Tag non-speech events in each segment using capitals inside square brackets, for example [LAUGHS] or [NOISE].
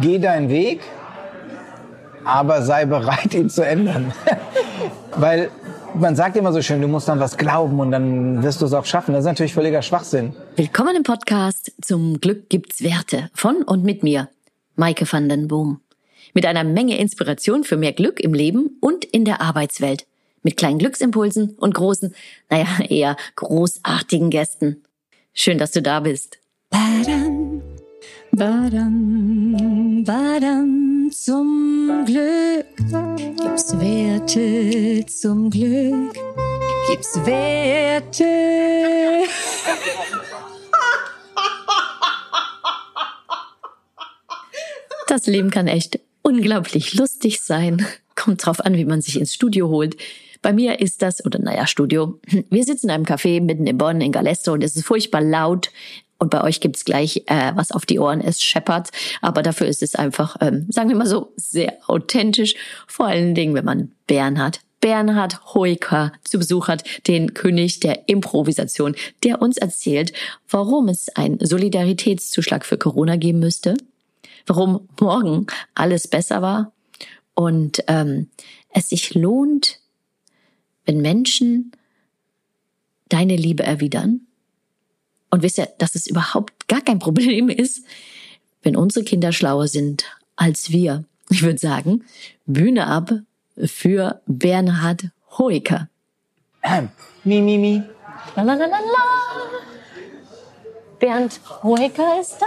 Geh deinen Weg, aber sei bereit, ihn zu ändern. [LAUGHS] Weil man sagt immer so schön, du musst dann was glauben und dann wirst du es auch schaffen. Das ist natürlich völliger Schwachsinn. Willkommen im Podcast Zum Glück gibt's Werte von und mit mir, Maike van den Boom. Mit einer Menge Inspiration für mehr Glück im Leben und in der Arbeitswelt. Mit kleinen Glücksimpulsen und großen, naja, eher großartigen Gästen. Schön, dass du da bist. Badam, badam, badam, zum Glück gibt's Werte, zum Glück gibt's Werte. Das Leben kann echt unglaublich lustig sein. Kommt drauf an, wie man sich ins Studio holt. Bei mir ist das, oder naja, Studio. Wir sitzen in einem Café mitten in Bonn, in Galesto und es ist furchtbar laut. Und bei euch gibt's gleich, äh, was auf die Ohren ist, scheppert. Aber dafür ist es einfach, ähm, sagen wir mal so, sehr authentisch. Vor allen Dingen, wenn man Bernhard Bernhard Hoeker zu Besuch hat, den König der Improvisation, der uns erzählt, warum es einen Solidaritätszuschlag für Corona geben müsste, warum morgen alles besser war und ähm, es sich lohnt, wenn Menschen deine Liebe erwidern. Und wisst ihr, dass es überhaupt gar kein Problem [LAUGHS] ist, wenn unsere Kinder schlauer sind als wir. Ich würde sagen, Bühne ab für Bernhard Hoeker. Ähm, mi, mi, mi. La, la, la, la, la. Bernd Hoeker ist da.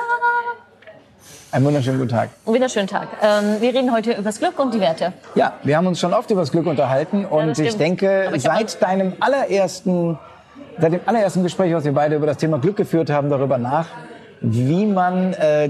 Einen wunderschönen guten Tag. Einen wunderschönen Tag. Ähm, wir reden heute über das Glück und die Werte. Ja, wir haben uns schon oft über das Glück unterhalten und das ich denke, seit deinem allerersten, seit dem allerersten Gespräch, was wir beide über das Thema Glück geführt haben, darüber nach, wie man äh,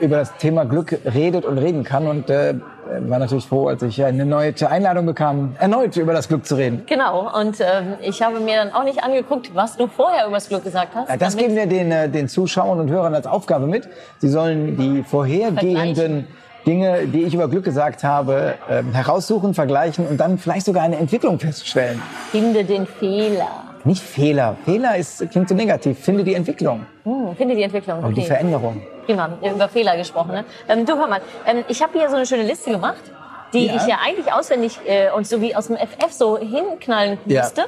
über das Thema Glück redet und reden kann und äh, war natürlich froh, als ich eine neue Einladung bekam, erneut über das Glück zu reden. Genau. Und ähm, ich habe mir dann auch nicht angeguckt, was du vorher über das Glück gesagt hast. Ja, Das geben wir den, äh, den Zuschauern und Hörern als Aufgabe mit. Sie sollen die vorhergehenden Dinge, die ich über Glück gesagt habe, ähm, heraussuchen, vergleichen und dann vielleicht sogar eine Entwicklung feststellen. Finde den Fehler. Nicht Fehler. Fehler ist, klingt so negativ. Finde die Entwicklung Hm, finde die Entwicklung. und die Okay. Veränderung. Prima, über Fehler gesprochen. Ne? Ähm, du hör mal, ähm, ich habe hier so eine schöne Liste gemacht, die Ja. ich ja eigentlich auswendig äh, und so wie aus dem FF so hinknallen Ja. musste.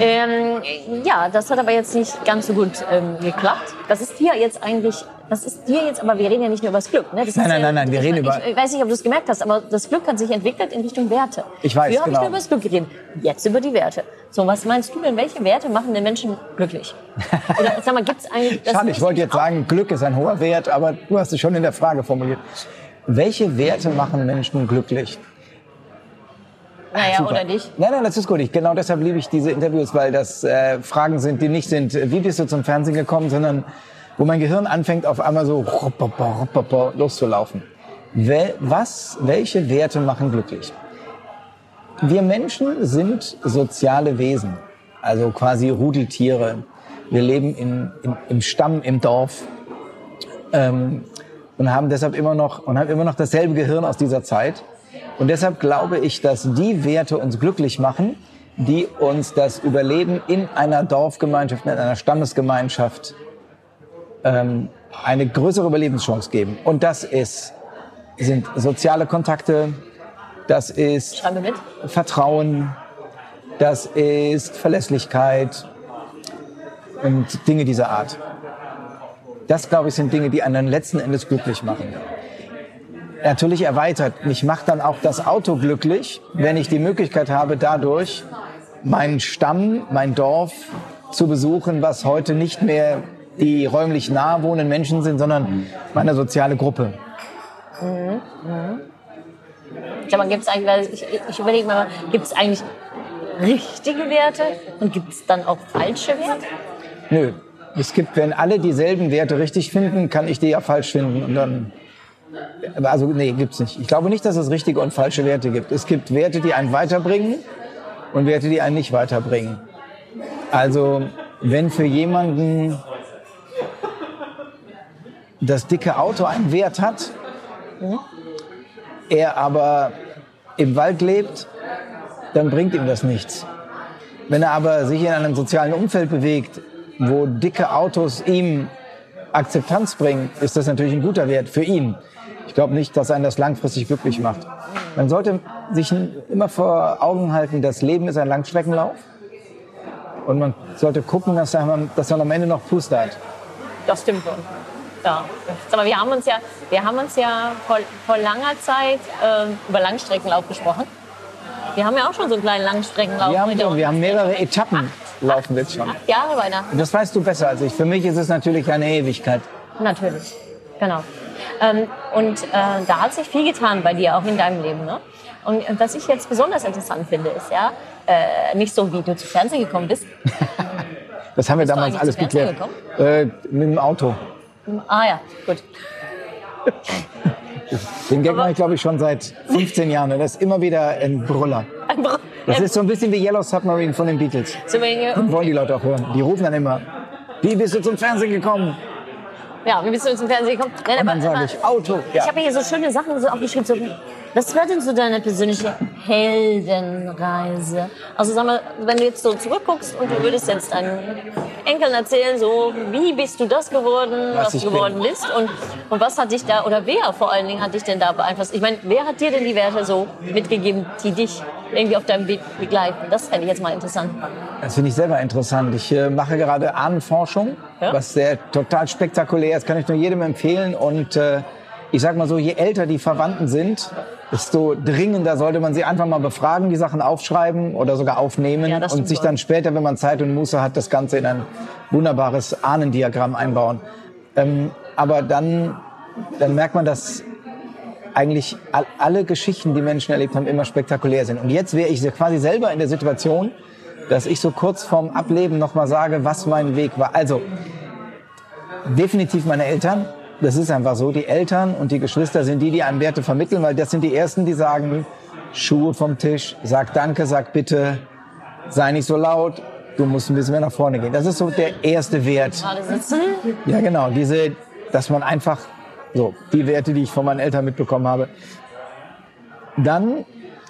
Ähm, ja, das hat aber jetzt nicht ganz so gut ähm, geklappt. Das ist dir jetzt eigentlich, das ist dir jetzt, aber wir reden ja nicht nur über das Glück. Ne? Das Nein, nein, ja, nein, nein, wir ich, reden über- Ich weiß nicht, ob du es gemerkt hast, aber das Glück hat sich entwickelt in Richtung Werte. Ich weiß, Früher habe ich genau. nur über das Glück geredet, jetzt über die Werte. So, was meinst du denn, welche Werte machen den Menschen glücklich? [LAUGHS] Oder sag mal, gibt's eigentlich... Schade, ich wollte jetzt auch- sagen, Glück ist ein hoher Wert, aber du hast es schon in der Frage formuliert. Welche Werte machen Menschen glücklich? Naja, Super. oder dich? Nein, nein, das ist gut. Ich, genau deshalb liebe ich diese Interviews, weil das äh, Fragen sind, die nicht sind, wie bist du zum Fernsehen gekommen, sondern wo mein Gehirn anfängt, auf einmal so ruppapa, ruppapa, loszulaufen. Wel, was, welche Werte machen glücklich? Wir Menschen sind soziale Wesen, also quasi Rudeltiere. Wir leben in, in, im Stamm, im Dorf ähm, und haben deshalb immer noch und haben immer noch dasselbe Gehirn aus dieser Zeit. Und deshalb glaube ich, dass die Werte uns glücklich machen, die uns das Überleben in einer Dorfgemeinschaft, in einer Stammesgemeinschaft ähm, eine größere Überlebenschance geben. Und das ist, sind soziale Kontakte, das ist. Vertrauen, das ist Verlässlichkeit und Dinge dieser Art. Das, glaube ich, sind Dinge, die einen letzten Endes glücklich machen. Natürlich erweitert. Mich macht dann auch das Auto glücklich, wenn ich die Möglichkeit habe, dadurch meinen Stamm, mein Dorf zu besuchen, was heute nicht mehr die räumlich nahe wohnenden Menschen sind, sondern meine soziale Gruppe. Sag mal, gibt's eigentlich, weil ich, ich überlege mal, gibt es eigentlich richtige Werte und gibt es dann auch falsche Werte? Nö. Es gibt, wenn alle dieselben Werte richtig finden, kann ich die ja falsch finden und dann. Also nee, gibt's nicht. Ich glaube nicht, dass es richtige und falsche Werte gibt. Es gibt Werte, die einen weiterbringen und Werte, die einen nicht weiterbringen. Also wenn für jemanden das dicke Auto einen Wert hat, er aber im Wald lebt, dann bringt ihm das nichts. Wenn er aber sich in einem sozialen Umfeld bewegt, wo dicke Autos ihm Akzeptanz bringen, ist das natürlich ein guter Wert für ihn. Ich glaube nicht, dass einen das langfristig glücklich macht. Man sollte sich immer vor Augen halten, das Leben ist ein Langstreckenlauf. Und man sollte gucken, dass man, dass man am Ende noch Puste hat. Das stimmt schon. Ja. Mal, wir haben uns ja, wir haben uns ja vor, vor langer Zeit äh, über Langstreckenlauf gesprochen. Wir haben ja auch schon so einen kleinen Langstreckenlauf. Wir haben, so, wir haben mehrere Etappen laufen jetzt schon. Acht Jahre beinahe. Das weißt du besser als ich. Für mich ist es natürlich eine Ewigkeit. Natürlich, genau. Ähm, und äh, da hat sich viel getan bei dir, auch in deinem Leben. Ne? Und äh, was ich jetzt besonders interessant finde, ist ja, äh, nicht so, wie du zu Fernsehen gekommen bist. [LAUGHS] Das haben wir Bist damals alles geklärt. Äh, mit dem Auto. Ah ja, gut. Den Gag mache ich, glaube ich, schon seit 15 Jahren. Und das ist immer wieder ein Brüller. Das ist so ein bisschen wie Yellow Submarine von den Beatles. So, ihr- Wollen die Leute auch hören. Die rufen dann immer, wie bist du zum Fernsehen gekommen? Ja, wie bist du zum Fernsehen gekommen? Nein, Und dann aber- sage ich, Auto. Ja. Ich habe hier so schöne Sachen so aufgeschrieben. So, was war denn so deine persönliche Heldenreise? Also sag mal, wenn du jetzt so zurückguckst und du würdest jetzt deinen Enkeln erzählen, so wie bist du das geworden, Was was, du geworden bist und, und was hat dich da, oder wer vor allen Dingen hat dich denn da beeinflusst? Ich meine, wer hat dir denn die Werte so mitgegeben, die dich irgendwie auf deinem Weg begleiten? Das fände ich jetzt mal interessant. Das finde ich selber interessant. Ich äh, mache gerade Ahnenforschung, Ja. was sehr total spektakulär ist, kann ich nur jedem empfehlen. Und äh, ich sag mal so, je älter die Verwandten sind, desto dringender sollte man sie einfach mal befragen, die Sachen aufschreiben oder sogar aufnehmen Ja, und sich dann später, wenn man Zeit und Muße hat, das Ganze in ein wunderbares Ahnendiagramm einbauen. Ähm, aber dann, dann merkt man, dass eigentlich all, alle Geschichten, die Menschen erlebt haben, immer spektakulär sind. Und jetzt wäre ich quasi selber in der Situation, dass ich so kurz vorm Ableben nochmal sage, was mein Weg war. Also, definitiv meine Eltern. Das ist einfach so. Die Eltern und die Geschwister sind die, die einem Werte vermitteln, weil das sind die Ersten, die sagen, Schuhe vom Tisch, sag Danke, sag Bitte, sei nicht so laut, du musst ein bisschen mehr nach vorne gehen. Das ist so der erste Wert. Ja, genau. Diese, dass man einfach so die Werte, die ich von meinen Eltern mitbekommen habe. Dann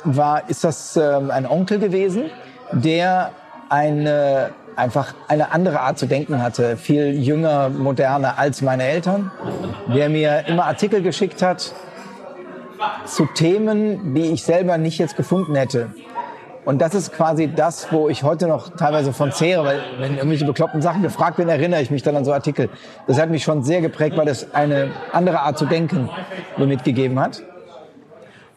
war, ist das ähm, ein Onkel gewesen, der eine, einfach eine andere Art zu denken hatte, viel jünger, moderner als meine Eltern, der mir immer Artikel geschickt hat zu Themen, die ich selber nicht jetzt gefunden hätte. Und das ist quasi das, wo ich heute noch teilweise von zehre, weil wenn irgendwelche bekloppten Sachen gefragt werden, erinnere ich mich dann an so Artikel. Das hat mich schon sehr geprägt, weil das eine andere Art zu denken mir mitgegeben hat.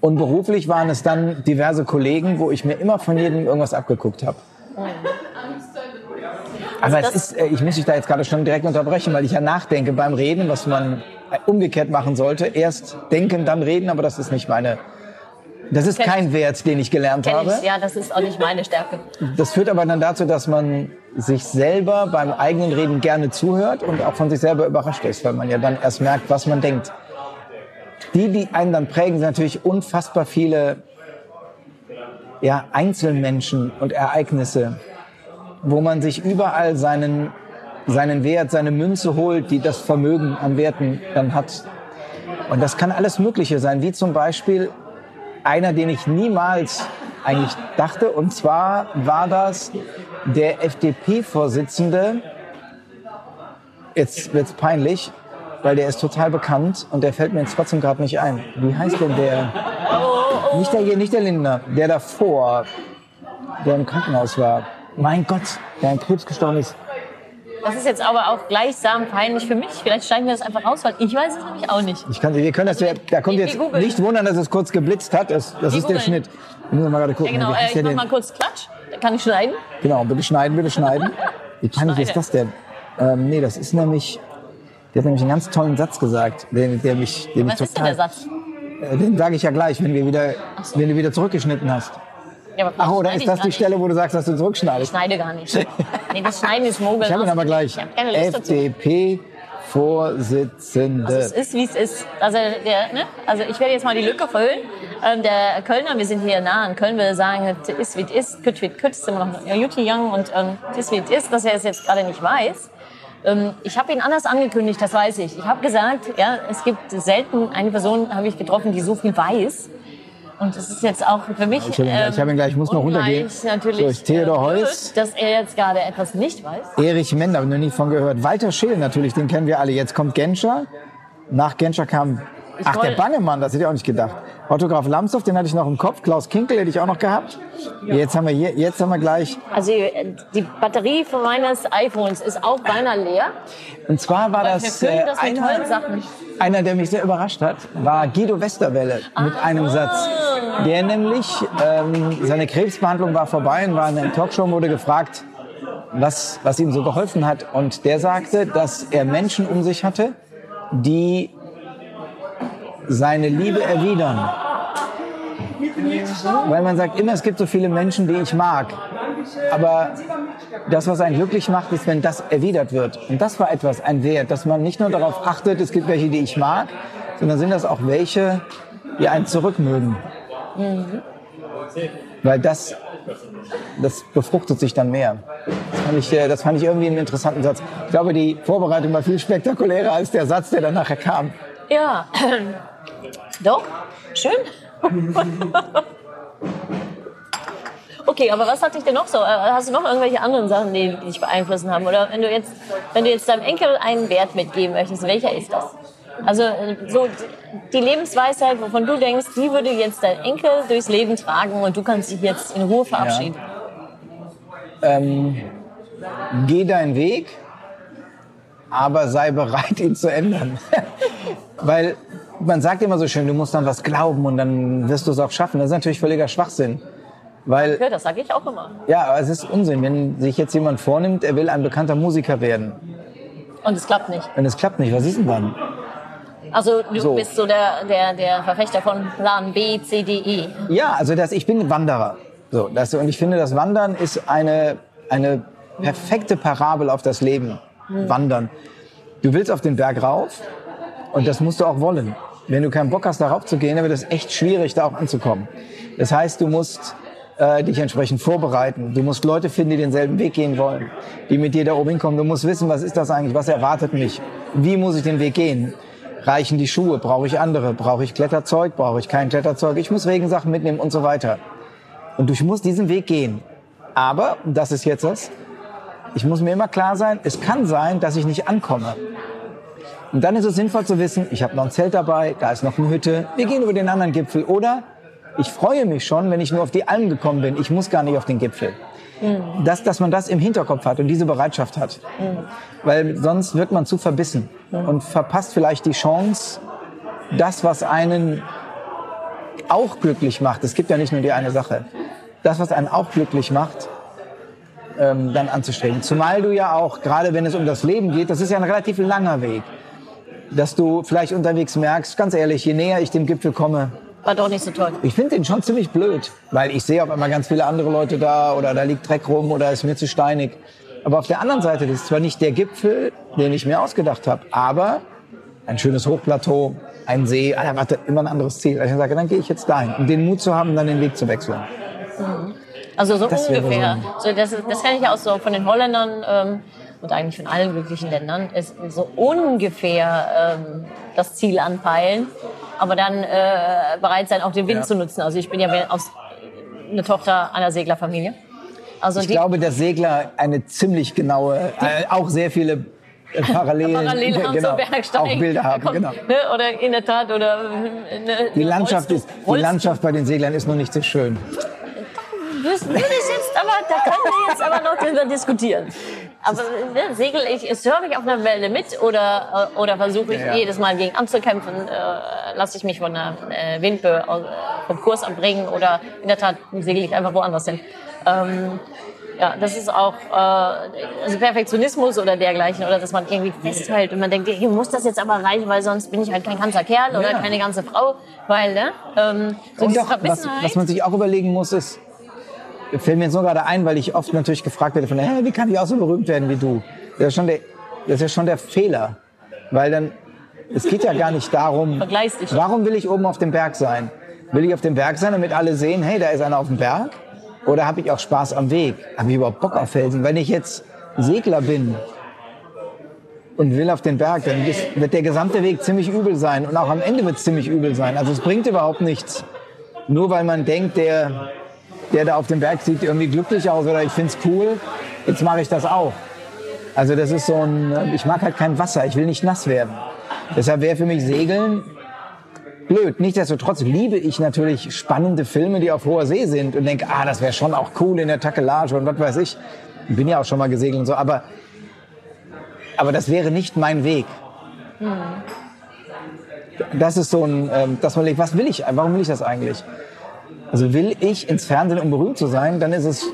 Und beruflich waren es dann diverse Kollegen, wo ich mir immer von jedem irgendwas abgeguckt habe. Aber es ist, äh, ich muss dich da jetzt gerade schon direkt unterbrechen, weil ich ja nachdenke beim Reden, was man umgekehrt machen sollte. Erst denken, dann reden, aber das ist nicht meine, das ist Kenn ich. kein Wert, den ich gelernt Kenn habe. ich. Ja, das ist auch nicht meine Stärke. Das führt aber dann dazu, dass man sich selber beim eigenen Reden gerne zuhört und auch von sich selber überrascht ist, weil man ja dann erst merkt, was man denkt. Die, die einen dann prägen, sind natürlich unfassbar viele ja, Einzelmenschen und Ereignisse, wo man sich überall seinen, seinen Wert, seine Münze holt, die das Vermögen an Werten dann hat. Und das kann alles Mögliche sein, wie zum Beispiel einer, den ich niemals eigentlich dachte. Und zwar war das der FDP-Vorsitzende. Jetzt wird's peinlich, weil der ist total bekannt und der fällt mir jetzt trotzdem gerade nicht ein. Wie heißt denn der? Nicht der hier, nicht der Lindner, der davor, der im Krankenhaus war. Mein Gott, der an Krebs gestorben ist. Das ist jetzt aber auch gleichsam peinlich für mich. Vielleicht schneiden wir das einfach raus, weil ich weiß es nämlich auch nicht. Ich kann, wir können das, ja- da kommt Wir- jetzt wir nicht wundern, dass es kurz geblitzt hat. Das, das Wir ist der. Schnitt. Wir müssen mal gerade Ja, gucken. genau, Wie heißt äh, ich mach mal kurz Klatsch. Da kann ich schneiden. Genau, bitte schneiden, bitte schneiden. [LAUGHS] Wie peinlich ist das denn? Ähm, nee, das ist nämlich, der hat nämlich einen ganz tollen Satz gesagt, der, der mich, der mich Was ist denn total, der Satz? Äh, Den sage ich ja gleich, wenn, wir wieder, wenn du wieder zurückgeschnitten hast. Ja, Ach, oder ist ich das die nicht. Stelle, wo du sagst, dass du Ich zurückschneidest? schneide gar nicht. Nee, das Schneiden ist Mogel. Ich habe ihn aber gleich. Ich Lust dazu. FDP-Vorsitzende. Es ist, wie es ist. Also, der, ne? also ich werde jetzt mal die Lücke füllen. Ähm, der Kölner, wir sind hier nah in Köln, würde sagen, es ist wie es ist, kütt wie es ist immer noch Juti Young und ähm, es ist wie es ist, dass er es jetzt gerade nicht weiß. Ähm, ich habe ihn anders angekündigt, das weiß ich. Ich habe gesagt, ja, es gibt selten eine Person, habe ich getroffen, die so viel weiß. Und es ist jetzt auch für mich. Ich habe ihn, ich habe ihn gleich, ich muss noch ungleich runtergehen. Natürlich So, ich Theodor Heuss. dass er jetzt gerade etwas nicht weiß. Erich Mender, habe ich noch nie von gehört. Walter Scheel natürlich, den kennen wir alle. Jetzt kommt Genscher. Nach Genscher kam Ich Ach, der Bangemann, das hätte ich auch nicht gedacht. Autograf Lambsdorff, den hatte ich noch im Kopf. Klaus Kinkel hätte ich auch noch gehabt. Jetzt haben wir hier, jetzt haben wir gleich. Also äh, die Batterie von meines iPhones ist auch beinahe leer. Und zwar war das, äh, das tollen Sachen. einer, der mich sehr überrascht hat, war Guido Westerwelle mit einem Satz. Der nämlich, ähm, seine Krebsbehandlung war vorbei und war in einer Talkshow und wurde gefragt, was, was ihm so geholfen hat. Und der sagte, dass er Menschen um sich hatte, die seine Liebe erwidern. Weil man sagt immer, es gibt so viele Menschen, die ich mag. Aber das, was einen glücklich macht, ist, wenn das erwidert wird. Und das war etwas, ein Wert, dass man nicht nur darauf achtet, es gibt welche, die ich mag, sondern sind das auch welche, die einen zurückmögen. Weil das, das befruchtet sich dann mehr. Das fand, ich, äh, das fand ich irgendwie einen interessanten Satz. Ich glaube, die Vorbereitung war viel spektakulärer als der Satz, der dann nachher kam. Ja, [CLEARS THROAT] doch, schön. Okay, aber was hat dich denn noch so? äh, Hast du noch irgendwelche anderen Sachen, die dich beeinflussen haben? Oder wenn du jetzt, wenn du jetzt deinem Enkel einen Wert mitgeben möchtest, welcher ist das? Also äh, so die Lebensweisheit, wovon du denkst, die würde jetzt dein Enkel durchs Leben tragen und du kannst dich jetzt in Ruhe verabschieden. Ähm, geh deinen Weg, aber sei bereit, ihn zu ändern. [LAUGHS] Weil man sagt immer so schön, du musst an was glauben und dann wirst du es auch schaffen. Das ist natürlich völliger Schwachsinn. Weil, Ja, das sage ich auch immer. ja, aber es ist Unsinn, wenn sich jetzt jemand vornimmt, er will ein bekannter Musiker werden. Und es klappt nicht. Und es klappt nicht, was ist denn dann? Also du So. bist so der, der, der Verfechter von Plan B, C, D, E. Ja, also das, ich bin Wanderer. So, das, und ich finde, das Wandern ist eine, eine perfekte Parabel auf das Leben. Wandern. Du willst auf den Berg rauf und das musst du auch wollen. Wenn du keinen Bock hast, da rauf zu gehen, dann wird es echt schwierig, da auch anzukommen. Das heißt, du musst äh, dich entsprechend vorbereiten. Du musst Leute finden, die denselben Weg gehen wollen, die mit dir da oben hinkommen. Du musst wissen, was ist das eigentlich, was erwartet mich, wie muss ich den Weg gehen. Reichen die Schuhe? Brauche ich andere? Brauche ich Kletterzeug? Brauche ich kein Kletterzeug? Ich muss Regensachen mitnehmen und so weiter. Und ich muss diesen Weg gehen. Aber, das ist jetzt das, ich muss mir immer klar sein, es kann sein, dass ich nicht ankomme. Und dann ist es sinnvoll zu wissen, ich habe noch ein Zelt dabei, da ist noch eine Hütte, wir gehen über den anderen Gipfel. Oder ich freue mich schon, wenn ich nur auf die Alm gekommen bin, ich muss gar nicht auf den Gipfel. Dass, dass man das im Hinterkopf hat und diese Bereitschaft hat. Weil sonst wird man zu verbissen und verpasst vielleicht die Chance, das, was einen auch glücklich macht, es gibt ja nicht nur die eine Sache, das, was einen auch glücklich macht, ähm, dann anzustreben. Zumal du ja auch, gerade wenn es um das Leben geht, das ist ja ein relativ langer Weg, dass du vielleicht unterwegs merkst, ganz ehrlich, je näher ich dem Gipfel komme, War doch nicht so toll. ich finde den schon ziemlich blöd, weil ich sehe auf einmal ganz viele andere Leute da oder da liegt Dreck rum oder ist mir zu steinig. Aber auf der anderen Seite, das ist zwar nicht der Gipfel, den ich mir ausgedacht habe, aber ein schönes Hochplateau, ein See, ah, da wartet immer ein anderes Ziel. Also ich sage, dann gehe ich jetzt dahin. Um den Mut zu haben, dann den Weg zu wechseln. Also so Das ungefähr. So, das, das kenne ich ja auch so von den Holländern ähm, und eigentlich von allen glücklichen Ländern, ist so ungefähr ähm, das Ziel anpeilen, aber dann äh, bereit sein, auch den Wind Ja. zu nutzen. Also ich bin ja aus, eine Tochter einer Seglerfamilie. Also Ich die glaube, dass Segler eine ziemlich genaue, äh, auch sehr viele äh, Parallelen, [LAUGHS] parallel haben genau, zum Bergsteigen. auch Bilder haben. Kommt, Genau. ne, oder in der Tat, oder äh, ne, Die Landschaft, Rollstuhl- ist, die Landschaft bei den Seglern ist noch nicht so schön. Das würde ich jetzt aber, da können wir jetzt aber noch drüber diskutieren. Aber ne, segel ich, surfe ich auf einer Welle mit oder, äh, oder versuche ich Ja, ja. jedes Mal gegen anzukämpfen, äh, lasse ich mich von einer äh, Windböe äh, vom Kurs abbringen oder in der Tat segel ich einfach woanders hin. Ähm, ja, das ist auch äh, also Perfektionismus oder dergleichen oder dass man irgendwie festhält und man denkt, ich muss das jetzt aber reichen, weil sonst bin ich halt kein ganzer Kerl oder Ja. keine ganze Frau, weil ne, ähm, so Und doch, was, was man sich auch überlegen muss, ist, fällt mir jetzt nur gerade ein, weil ich oft natürlich gefragt werde von, Hä, wie kann ich auch so berühmt werden wie du? Das ist, schon der, das ist ja schon der Fehler. Weil dann, es geht ja gar nicht darum, warum will ich oben auf dem Berg sein? Will ich auf dem Berg sein, damit alle sehen, hey, da ist einer auf dem Berg? Oder habe ich auch Spaß am Weg? Habe ich überhaupt Bock auf Felsen? Wenn ich jetzt Segler bin und will auf den Berg, dann wird der gesamte Weg ziemlich übel sein. Und auch am Ende wird es ziemlich übel sein. Also es bringt überhaupt nichts. Nur weil man denkt, der, der da auf dem Berg sieht irgendwie glücklich aus oder ich find's cool, jetzt mache ich das auch. Also das ist so ein, ich mag halt kein Wasser, ich will nicht nass werden. Deshalb wäre für mich Segeln blöd. Nichtsdestotrotz liebe ich natürlich spannende Filme, die auf hoher See sind und denke, ah, das wäre schon auch cool in der Takelage und was weiß ich. Bin ja auch schon mal gesegelt und so, aber, aber das wäre nicht mein Weg. Das ist so ein, ähm, dass man denkt, was will ich, warum will ich das eigentlich? Also will ich ins Fernsehen, um berühmt zu sein, dann ist es,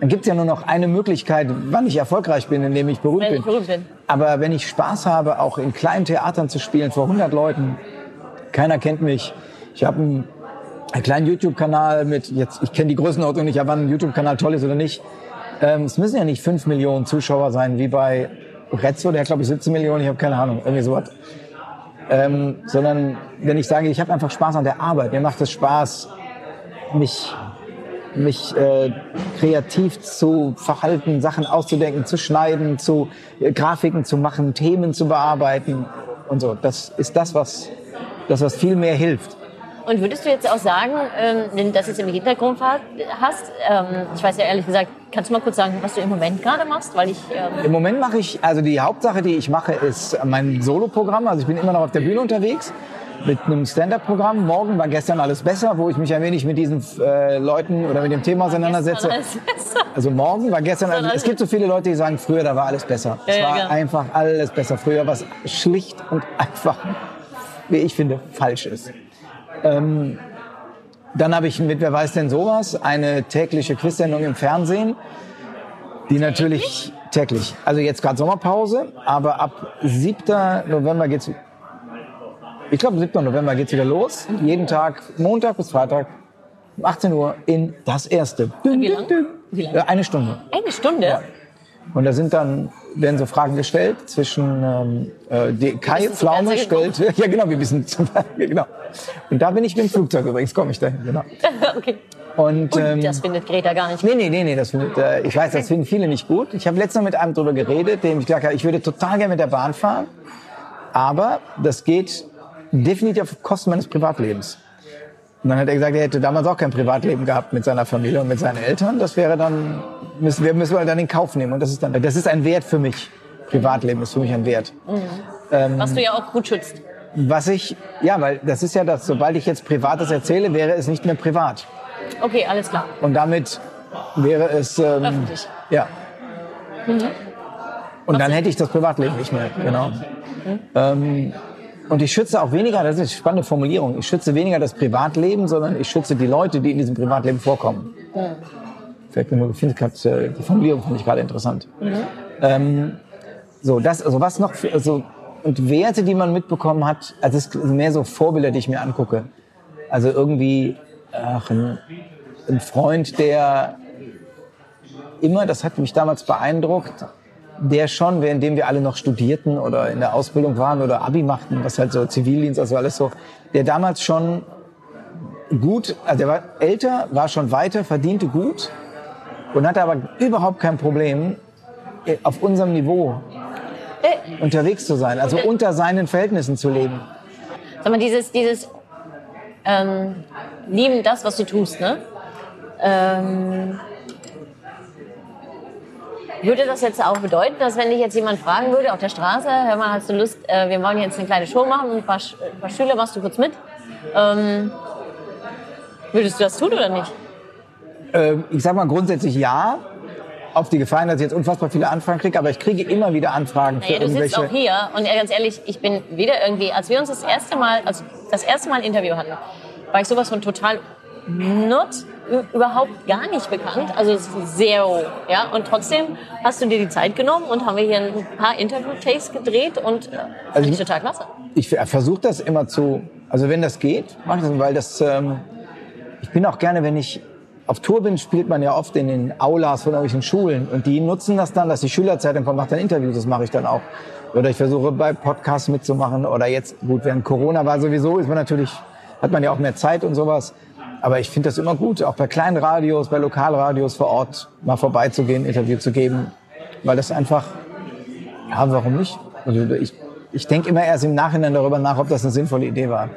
dann gibt es ja nur noch eine Möglichkeit, wann ich erfolgreich bin, indem ich berühmt, Wenn bin. ich berühmt bin. Aber wenn ich Spaß habe, auch in kleinen Theatern zu spielen, vor 100 Leuten, keiner kennt mich. Ich habe einen, einen kleinen YouTube-Kanal mit, jetzt, ich kenne die Größenordnung nicht, aber wann ein YouTube-Kanal toll ist oder nicht. Ähm, es müssen ja nicht 5 Millionen Zuschauer sein, wie bei Rezzo, der hat glaube ich 17 Millionen, ich habe keine Ahnung, irgendwie sowas. Ähm, sondern wenn ich sage, ich habe einfach Spaß an der Arbeit, mir macht es Spaß, mich, mich äh, kreativ zu verhalten, Sachen auszudenken, zu schneiden, zu äh, Grafiken zu machen, Themen zu bearbeiten und so. Das ist das, was, das, was viel mehr hilft. Und würdest du jetzt auch sagen, ähm, wenn du das jetzt im Hintergrund ha- hast, ähm, ich weiß ja ehrlich gesagt, kannst du mal kurz sagen, was du im Moment gerade machst? Weil ich, ähm, Im Moment mache ich, also die Hauptsache, die ich mache, ist mein Soloprogramm. Also ich bin immer noch auf der Bühne unterwegs mit einem Stand-up-Programm. Morgen war gestern alles besser, wo ich mich ein wenig mit diesen äh, Leuten oder mit dem Thema auseinandersetze. Also morgen war gestern, also es gibt so viele Leute, die sagen, früher da war alles besser. Ja, es war genau. einfach alles besser. Früher was schlicht und einfach, wie ich finde, falsch ist. Ähm, dann habe ich mit Wer weiß denn sowas eine tägliche Quizsendung im Fernsehen, die natürlich täglich, also jetzt gerade Sommerpause, aber ab 7. November geht's, ich glaube 7. November geht's wieder los. Jeden Tag, Montag bis Freitag, um 18 Uhr in das erste. Dün, Wie lang? dün. Wie lang? Äh, Eine Stunde. eine Stunde? Und da sind dann werden so Fragen gestellt zwischen ähm, äh, die Kai Pflaume stellt [LAUGHS] ja genau wir wissen zum genau und da bin ich mit dem Flugzeug übrigens komme ich dahin genau [LAUGHS] okay. und Und ähm, das findet Greta gar nicht. nee nee nee nee das findet äh, ich weiß das finden viele nicht gut ich habe letztens mit einem drüber geredet dem ich gesagt habe ich würde total gerne mit der Bahn fahren aber das geht definitiv auf Kosten meines Privatlebens und dann hat er gesagt, er hätte damals auch kein Privatleben gehabt mit seiner Familie und mit seinen Eltern. Das wäre dann, müssen wir, müssen wir dann in Kauf nehmen. Und das ist dann, das ist ein Wert für mich. Privatleben ist für mich ein Wert. Was du ja auch gut schützt. Was ich, ja, weil das ist ja das, sobald ich jetzt Privates erzähle, wäre es nicht mehr privat. Okay, alles klar. Und damit wäre es, ähm, Öffentlich. ja. Und dann hätte ich das Privatleben nicht mehr, genau. Ähm, und ich schütze auch weniger, das ist eine spannende Formulierung, ich schütze weniger das Privatleben, sondern ich schütze die Leute, die in diesem Privatleben vorkommen. Vielleicht, ich finde grad, äh, die Formulierung finde ich gerade interessant. Ähm, so, das, also was noch, für, also, und Werte, die man mitbekommen hat, also es sind mehr so Vorbilder, die ich mir angucke. Also irgendwie, ach, ein, ein Freund, der immer, das hat mich damals beeindruckt, der schon, währenddem wir alle noch studierten oder in der Ausbildung waren oder Abi machten, was halt so Zivildienst, also alles so, der damals schon gut, also der war älter, war schon weiter, verdiente gut und hatte aber überhaupt kein Problem, äh, auf unserem Niveau Äh, unterwegs zu sein, also unter seinen Verhältnissen zu leben. Sag mal, dieses, dieses ähm, Lieben das, was du tust, ne? Ähm, würde das jetzt auch bedeuten, dass wenn dich jetzt jemand fragen würde auf der Straße, hör mal, hast du Lust, äh, wir wollen jetzt eine kleine Show machen, ein paar, Sch- ein paar Schüler, machst du kurz mit? Ähm, würdest du das tun oder nicht? Ähm, ich sag mal grundsätzlich ja, auf die Gefahr, dass ich jetzt unfassbar viele Anfragen kriege, aber ich kriege immer wieder Anfragen für Naja, du sitzt irgendwelche... auch hier und äh, ganz ehrlich, ich bin wieder irgendwie, als wir uns das erste Mal, also das erste Mal ein Interview hatten, war ich sowas von total not, überhaupt gar nicht bekannt, also zero, ja, und trotzdem hast du dir die Zeit genommen und haben wir hier ein paar Interview-Takes gedreht und äh, finde ich ich- total klasse. ich versuche das immer zu, also wenn das geht, mache ich das, weil das, ähm, ich bin auch gerne, wenn ich auf Tour bin, spielt man ja oft in den Aulas von irgendwelchen Schulen und die nutzen das dann, dass die Schülerzeitung kommt, macht dann Interviews, das mache ich dann auch. Oder ich versuche bei Podcasts mitzumachen oder jetzt, gut, während Corona war sowieso, ist man natürlich, hat man ja auch mehr Zeit und sowas. Aber ich finde das immer gut, auch bei kleinen Radios, bei Lokalradios vor Ort mal vorbeizugehen, Interview zu geben, weil das einfach, ja, warum nicht? Also ich, ich denke immer erst im Nachhinein darüber nach, ob das eine sinnvolle Idee war.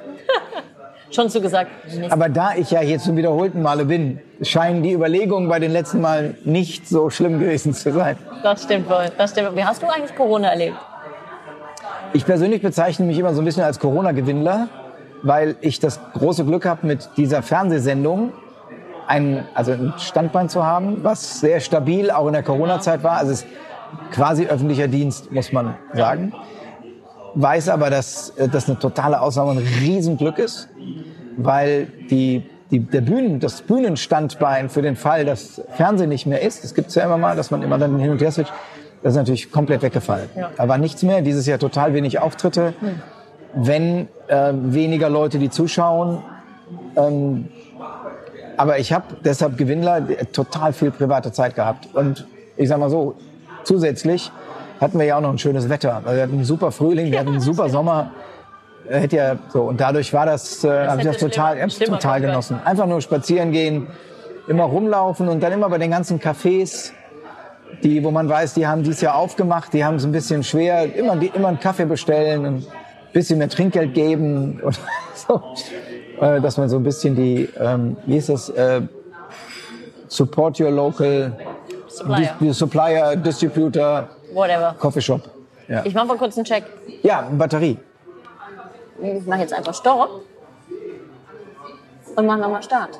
[LAUGHS] Schon zugesagt. Mist. Aber da ich ja hier zum wiederholten Male bin, scheinen die Überlegungen bei den letzten Malen nicht so schlimm gewesen zu sein. Das stimmt wohl, das stimmt. Wie hast du eigentlich Corona erlebt? Ich persönlich bezeichne mich immer so ein bisschen als Corona-Gewinnler, weil ich das große Glück habe, mit dieser Fernsehsendung ein, also ein Standbein zu haben, was sehr stabil auch in der Corona-Zeit war. Also es ist quasi öffentlicher Dienst, muss man sagen. Weiß aber, dass äh, das eine totale Ausnahme und ein Riesenglück ist, weil die, die, der Bühnen, das Bühnenstandbein für den Fall, dass Fernsehen nicht mehr ist, das gibt es ja immer mal, dass man immer dann hin und her switcht, das ist natürlich komplett weggefallen. Ja. Da war nichts mehr, dieses Jahr total wenig Auftritte. Hm. Wenn äh, weniger Leute, die zuschauen, ähm, aber ich habe deshalb Gewinnler total viel private Zeit gehabt. Und ich sag mal so, zusätzlich hatten wir ja auch noch ein schönes Wetter. Wir hatten einen super Frühling, wir hatten einen super Sommer. Hätte ja so und dadurch war das, äh, habe ich das total, schlimmer total genossen. Einfach nur spazieren gehen, immer rumlaufen und dann immer bei den ganzen Cafés, die, wo man weiß, die haben dieses Jahr aufgemacht, die haben es ein bisschen schwer, immer, immer einen Kaffee bestellen, ein bisschen mehr Trinkgeld geben und [LAUGHS] so äh, dass man so ein bisschen die, ähm, wie ist das, äh, Support your local Supplier, Dis Supplier Distributor, whatever, Coffee Shop. Ja. Ich mache mal kurz einen Check. Ja, Batterie. Ich mache jetzt einfach Stopp und mache nochmal Start.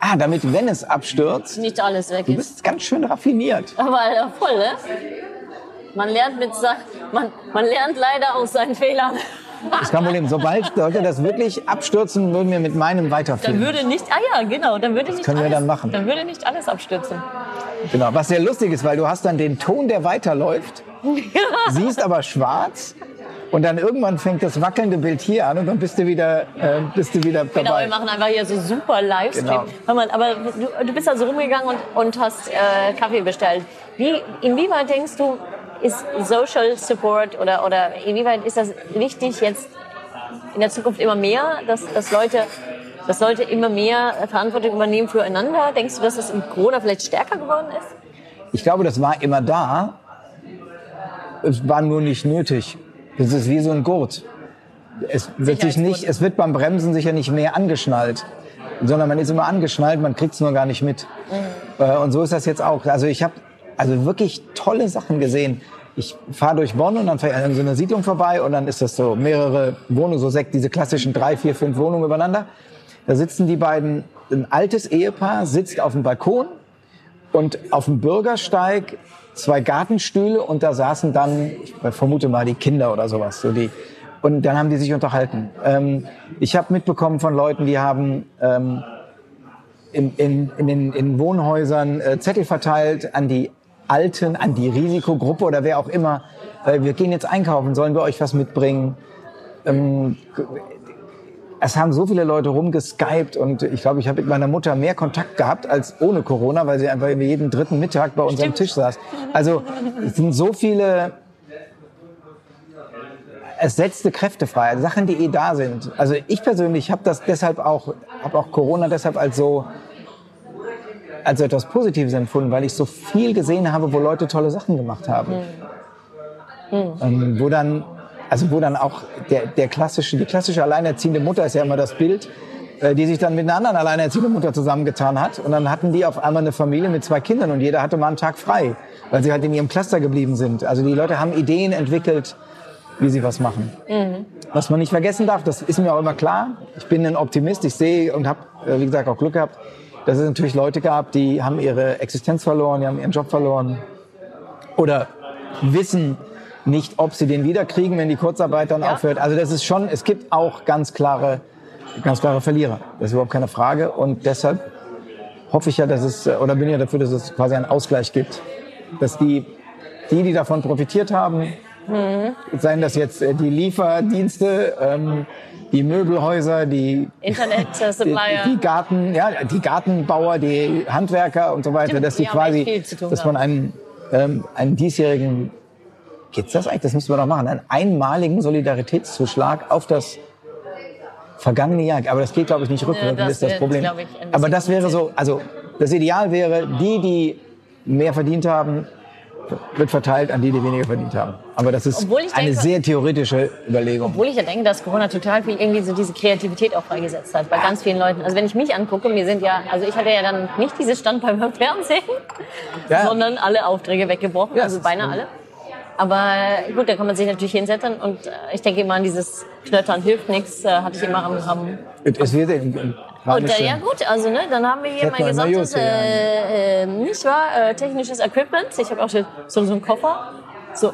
Ah, damit, wenn es abstürzt, nicht alles weg ist. Du bist ganz schön raffiniert. Aber voll, ne? Man lernt mit man, man lernt leider aus seinen Fehlern. Das kein Problem. Sobald sollte das wirklich abstürzen, würden wir mit meinem weiterführen. Dann würde nicht, ah ja, genau, dann würde das nicht können alles, wir dann machen. Dann würde nicht alles abstürzen. Genau, was sehr lustig ist, weil du hast dann den Ton, der weiterläuft, [LAUGHS] siehst aber schwarz und dann irgendwann fängt das wackelnde Bild hier an und dann bist du wieder, äh, bist du wieder dabei. Genau, wir machen einfach hier so super Livestream. Genau. aber du, du bist also rumgegangen und, und hast äh, Kaffee bestellt. Wie, inwieweit denkst du, ist Social Support oder, oder inwieweit ist das wichtig jetzt in der Zukunft immer mehr, dass, dass, Leute, dass Leute immer mehr Verantwortung übernehmen füreinander? Denkst du, dass das in Corona vielleicht stärker geworden ist? Ich glaube, das war immer da. Es war nur nicht nötig. Das ist wie so ein Gurt. Es wird, sich nicht, es wird beim Bremsen sicher nicht mehr angeschnallt, sondern man ist immer angeschnallt, man kriegt es nur gar nicht mit. Mhm. Äh, und so ist das jetzt auch. Also ich habe also wirklich tolle Sachen gesehen. Ich fahre durch Bonn und dann fahre ich an so einer Siedlung vorbei und dann ist das so mehrere Wohnungen, so sechs, diese klassischen drei, vier, fünf Wohnungen übereinander. Da sitzen die beiden, ein altes Ehepaar sitzt auf dem Balkon und auf dem Bürgersteig zwei Gartenstühle und da saßen dann, ich vermute mal, die Kinder oder sowas. So die, und dann haben die sich unterhalten. Ähm, ich habe mitbekommen von Leuten, die haben ähm, in, in, in, den, in Wohnhäusern äh, Zettel verteilt an die Alten, an die Risikogruppe oder wer auch immer, äh, wir gehen jetzt einkaufen, sollen wir euch was mitbringen? Ähm, es haben so viele Leute rumgeskypt und ich glaube, ich habe mit meiner Mutter mehr Kontakt gehabt als ohne Corona, weil sie einfach jeden dritten Mittag bei unserem Tisch saß. Also es sind so viele es setzte Kräfte frei, Sachen, die eh da sind. Also ich persönlich habe das deshalb auch, habe auch Corona deshalb als so als etwas Positives empfunden, weil ich so viel gesehen habe, wo Leute tolle Sachen gemacht haben. Mhm. Ähm, wo dann, also wo dann auch der, der klassische, die klassische alleinerziehende Mutter ist ja immer das Bild, äh, die sich dann mit einer anderen alleinerziehenden Mutter zusammengetan hat. Und dann hatten die auf einmal eine Familie mit zwei Kindern und jeder hatte mal einen Tag frei, weil sie halt in ihrem Cluster geblieben sind. Also die Leute haben Ideen entwickelt, wie sie was machen. Mhm. Was man nicht vergessen darf, das ist mir auch immer klar. Ich bin ein Optimist, ich sehe und habe, äh, wie gesagt, auch Glück gehabt, dass es natürlich Leute gab, die haben ihre Existenz verloren, die haben ihren Job verloren oder wissen nicht, ob sie den wiederkriegen, wenn die Kurzarbeit dann ja. aufhört. Also das ist schon, es gibt auch ganz klare, ganz klare Verlierer. Das ist überhaupt keine Frage. Und deshalb hoffe ich ja, dass es, oder bin ja dafür, dass es quasi einen Ausgleich gibt. Dass die, die, die davon profitiert haben, mhm. seien das jetzt äh, die Lieferdienste, ähm, die Möbelhäuser, die Internet-Supplier, [LAUGHS] die, die, Garten, ja, die Gartenbauer, die Handwerker und so weiter, dass die quasi, dass man einen, ähm, einen diesjährigen, geht's das eigentlich? Das müssen wir doch machen, einen einmaligen Solidaritätszuschlag auf das vergangene Jahr. Aber das geht, glaube ich, nicht rückwirkend, ja, das ist das Problem. Ich, Aber das wäre so, also das Ideal wäre, die, die mehr verdient haben, wird verteilt an die, die weniger verdient haben. Aber das ist denke, eine sehr theoretische Überlegung. Obwohl ich ja denke, dass Corona total viel irgendwie so diese Kreativität auch freigesetzt hat bei ganz vielen Leuten. Also wenn ich mich angucke, mir sind ja, also ich hatte ja dann nicht dieses Stand beim [LAUGHS] Fernsehen, ja. sondern alle Aufträge weggebrochen, ja, also beinahe alle. Aber gut, da kann man sich natürlich hinsetzen und äh, ich denke immer an dieses Knöttern hilft nichts, äh, hatte ich immer am, am Es wird in, und äh, ja gut, also ne, dann haben wir hier mein gesamtes, äh, äh, nicht wahr, äh, technisches Equipment. Ich habe auch so, so einen Koffer. So.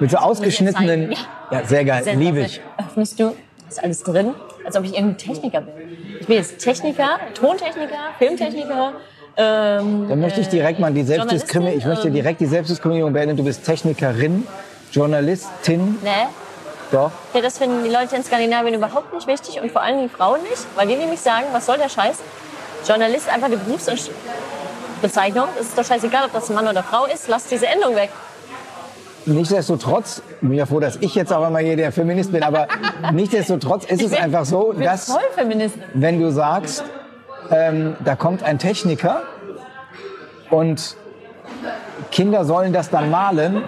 Mit so ausgeschnittenen, ja. ja sehr geil, liebe ich. Öffnest du, ist alles drin, als ob ich irgendein Techniker bin. Ich bin jetzt Techniker, Tontechniker, Filmtechniker, ähm, Dann möchte ich direkt mal die Selbstdiskriminierung, ich möchte ähm, direkt die Selbstdiskriminierung beenden. Du bist Technikerin, Journalistin. Nee. Doch. Ja, das finden die Leute in Skandinavien überhaupt nicht wichtig und vor allem die Frauen nicht, weil die nämlich sagen, was soll der Scheiß? Journalist einfach eine Berufsbezeichnung. Es ist doch scheißegal, ob das ein Mann oder Frau ist. Lass diese Endung weg. Nichtsdestotrotz, bin ja froh, dass ich jetzt auch immer hier der Feminist bin, aber [LAUGHS] nichtsdestotrotz ist es einfach so, dass, wenn du sagst, ähm, da kommt ein Techniker und Kinder sollen das dann malen,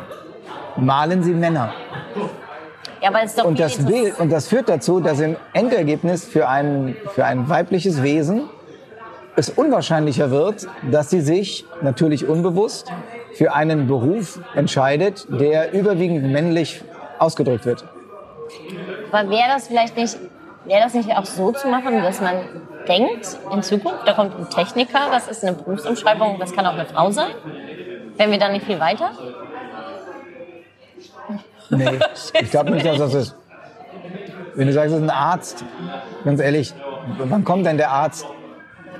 malen sie Männer. Ja, aber ist doch und, das Bild, und das führt dazu, dass im Endergebnis für ein, für ein weibliches Wesen es unwahrscheinlicher wird, dass sie sich natürlich unbewusst für einen Beruf entscheidet, der überwiegend männlich ausgedrückt wird. Aber wäre das vielleicht nicht, wäre das nicht auch so zu machen, dass man denkt in Zukunft, da kommt ein Techniker, das ist eine Berufsumschreibung, das kann auch eine Frau sein? Wären wir dann nicht viel weiter? Nee, [LAUGHS] ich glaube nicht, dass das ist. Wenn du sagst, es ist ein Arzt, ganz ehrlich, wann kommt denn der Arzt?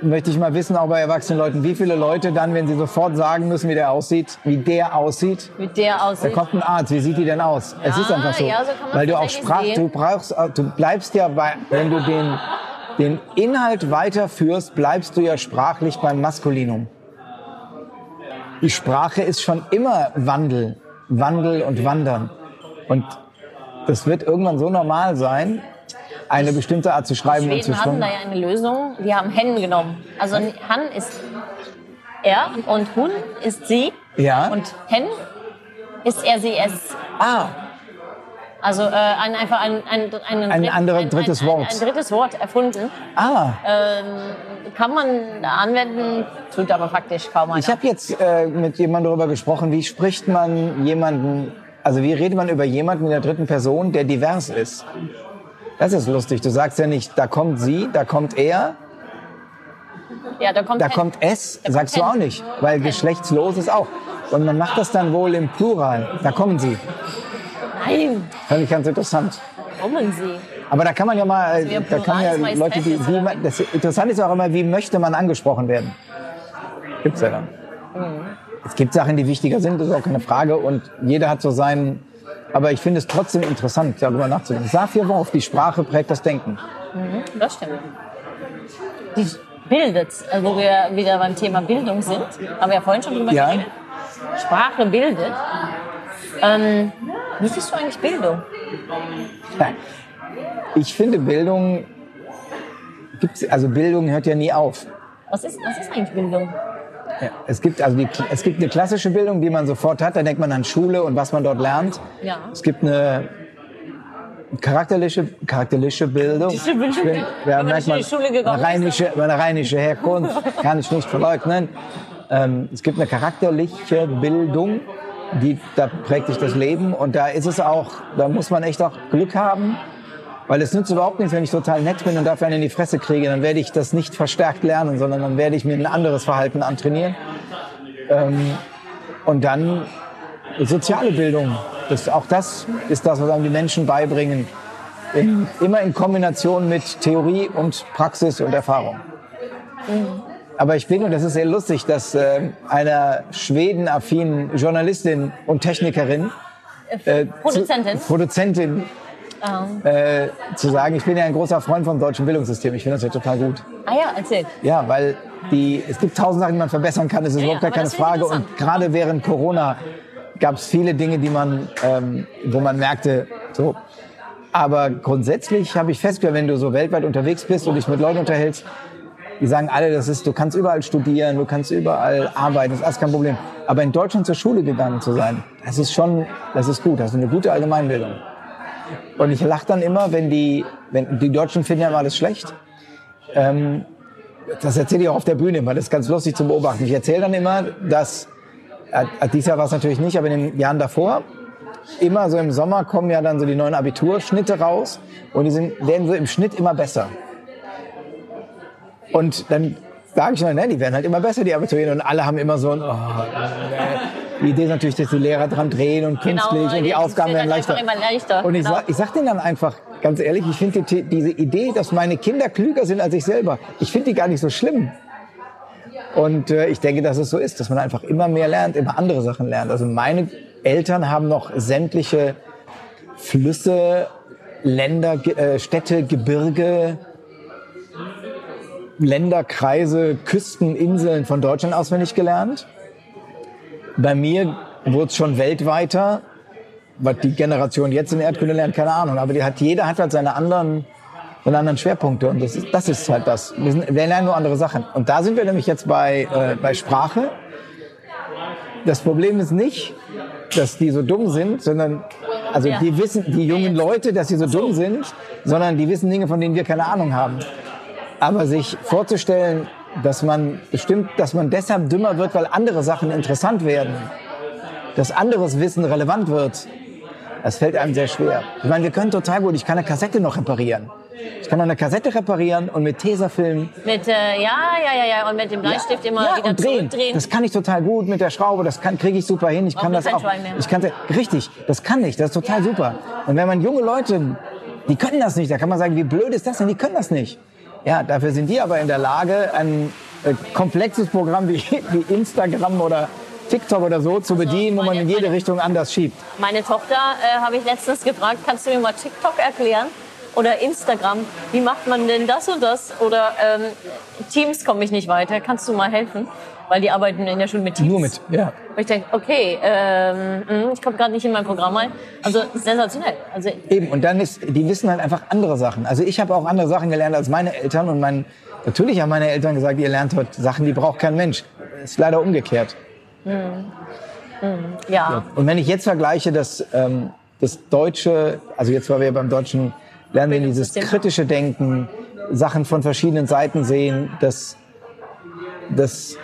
Möchte ich mal wissen, auch bei erwachsenen Leuten, wie viele Leute dann, wenn sie sofort sagen müssen, wie der aussieht, wie der aussieht. Wie der aussieht. Da kommt ein Arzt, wie sieht die denn aus? Ja, es ist einfach so. Ja, so Weil du auch Sprach, du brauchst, du bleibst ja bei, wenn du den den Inhalt weiterführst, bleibst du ja sprachlich beim Maskulinum. Die Sprache ist schon immer Wandel, Wandel und Wandern. Und das wird irgendwann so normal sein, eine bestimmte Art zu schreiben und zu schreiben. hatten da ja eine Lösung. Die haben Hen genommen. Also Han ist er und Hun ist sie. Ja. Und Hen ist er, sie, es. Ah, also äh, ein, einfach ein, ein, ein, ein anderes drittes ein, Wort. Ein, drittes Wort erfunden. Ah. Ähm, kann man anwenden, tut aber faktisch kaum einer. Ich habe jetzt äh, mit jemandem darüber gesprochen, wie spricht man jemanden, also wie redet man über jemanden in der dritten Person, der divers ist. Das ist lustig. Du sagst ja nicht, da kommt sie, da kommt er. Ja, da kommt, da kommt es, da sagst kommt du auch nicht, weil geschlechtslos ist auch. Und man macht das dann wohl im Plural. Da kommen sie. Nein. Fand ich ganz interessant. Kommen Sie. Aber da kann man ja mal, also da kann ja Leute, die, wie man, das Interessante ist auch immer, wie möchte man angesprochen werden? Gibt's ja dann. Mhm. Es gibt Sachen, die wichtiger sind, das ist auch keine Frage und jeder hat so seinen, aber ich finde es trotzdem interessant, darüber nachzudenken. Safir Worf, die Sprache prägt das Denken. Mhm, das stimmt. Die bildet, also wo wir wieder beim Thema Bildung sind, haben wir ja vorhin schon drüber ja. geredet. Sprache bildet. Ähm, wie siehst du eigentlich Bildung? Ich finde Bildung, gibt's, also Bildung hört ja nie auf. Was ist, was ist eigentlich Bildung? Ja, es gibt also die, es gibt eine klassische Bildung, die man sofort hat. Da denkt man an Schule und was man dort lernt. Ja. Es gibt eine charakterliche, charakterliche Bildung. Ich bin, ja, merkt man, eine rheinische, eine rheinische Herkunft [LAUGHS] kann ich nicht verleugnen. Ähm, es gibt eine charakterliche Bildung die, da prägt sich das Leben und da ist es auch, da muss man echt auch Glück haben, weil es nützt überhaupt nichts, wenn ich total nett bin und dafür einen in die Fresse kriege, dann werde ich das nicht verstärkt lernen, sondern dann werde ich mir ein anderes Verhalten antrainieren. Ähm, und dann soziale Bildung. Das, auch das ist das, was einem die Menschen beibringen. In, immer in Kombination mit Theorie und Praxis und Erfahrung. Mhm. Aber ich bin, und das ist sehr lustig, dass äh, einer schwedenaffinen Journalistin und Technikerin, äh, Produzentin, zu, Produzentin oh. äh, zu sagen, ich bin ja ein großer Freund vom deutschen Bildungssystem. Ich finde das ja total gut. Ah ja, erzähl. Ja, weil die, es gibt tausend Sachen, die man verbessern kann, das ist ja, überhaupt gar keine Frage. Und gerade während Corona gab es viele Dinge, die man, ähm, wo man merkte, so. Aber grundsätzlich habe ich festgestellt, wenn du so weltweit unterwegs bist und dich mit Leuten unterhältst, die sagen alle, das ist, du kannst überall studieren, du kannst überall arbeiten, das ist alles kein Problem. Aber in Deutschland zur Schule gegangen zu sein, das ist schon, das ist gut, das ist eine gute Allgemeinbildung. Und ich lache dann immer, wenn die, wenn die Deutschen finden ja immer alles schlecht. Ähm, das erzähle ich auch auf der Bühne immer, das ist ganz lustig zu beobachten. Ich erzähle dann immer, dass, äh, dieses Jahr war es natürlich nicht, aber in den Jahren davor, immer so im Sommer kommen ja dann so die neuen Abiturschnitte raus und die sind, werden so im Schnitt immer besser. Und dann sage ich mal, ne, die werden halt immer besser, die Abiturienten. Und alle haben immer so ein, oh, äh, die Idee ist natürlich, dass die Lehrer dran drehen und genau, künstlich genau, und die Aufgaben werden leichter. leichter. Und ich, genau. sag, ich sag denen dann einfach, ganz ehrlich, ich finde die, diese Idee, dass meine Kinder klüger sind als ich selber, ich finde die gar nicht so schlimm. Und äh, ich denke, dass es so ist, dass man einfach immer mehr lernt, immer andere Sachen lernt. Also meine Eltern haben noch sämtliche Flüsse, Länder, äh, Städte, Gebirge, Länder, Kreise, Küsten, Inseln von Deutschland auswendig gelernt. Bei mir wurde es schon weltweiter. Was die Generation jetzt in Erdkunde lernt, keine Ahnung. Aber die hat, jeder hat halt seine anderen, seine anderen Schwerpunkte. Und das ist, das ist halt das. Wir, sind, wir lernen nur andere Sachen. Und da sind wir nämlich jetzt bei, äh, bei Sprache. Das Problem ist nicht, dass die so dumm sind, sondern also die wissen, die jungen Leute, dass sie so dumm sind, sondern die wissen Dinge, von denen wir keine Ahnung haben. Aber sich vorzustellen, dass man bestimmt, dass man deshalb dümmer wird, weil andere Sachen interessant werden, dass anderes Wissen relevant wird, das fällt einem sehr schwer. Ich meine, wir können total gut, ich kann eine Kassette noch reparieren. Ich kann eine Kassette reparieren und mit Tesafilm. Mit, äh, ja, ja, ja, ja, und mit dem Bleistift ja, immer ja, wieder und drehen. drehen. Das kann ich total gut mit der Schraube, das kriege ich super hin. Ich kann das auch. Ich kann, richtig, das kann ich, das ist total ja. super. Und wenn man junge Leute, die können das nicht, da kann man sagen, wie blöd ist das denn, die können das nicht. Ja, dafür sind die aber in der Lage, ein äh, komplexes Programm wie, wie Instagram oder TikTok oder so zu bedienen, also wo man in jede Richtung anders schiebt. Meine Tochter äh, habe ich letztens gefragt, kannst du mir mal TikTok erklären? Oder Instagram, wie macht man denn das und das? Oder ähm, Teams komme ich nicht weiter, kannst du mal helfen? Weil die arbeiten in der Schule mit Teams. Nur mit, ja. Und ich denke, okay, ähm, hm, ich komme gerade nicht in mein Programm rein. Also sensationell. Also Eben, und dann ist, die wissen halt einfach andere Sachen. Also ich habe auch andere Sachen gelernt als meine Eltern und mein, natürlich haben meine Eltern gesagt, ihr lernt heute Sachen, die braucht kein Mensch. Ist leider umgekehrt. Mhm. Mhm. Ja. Und wenn ich jetzt vergleiche, dass ähm, das Deutsche, also jetzt, weil wir beim Deutschen lernen wir dieses kritische Denken, Sachen von verschiedenen Seiten sehen, das, das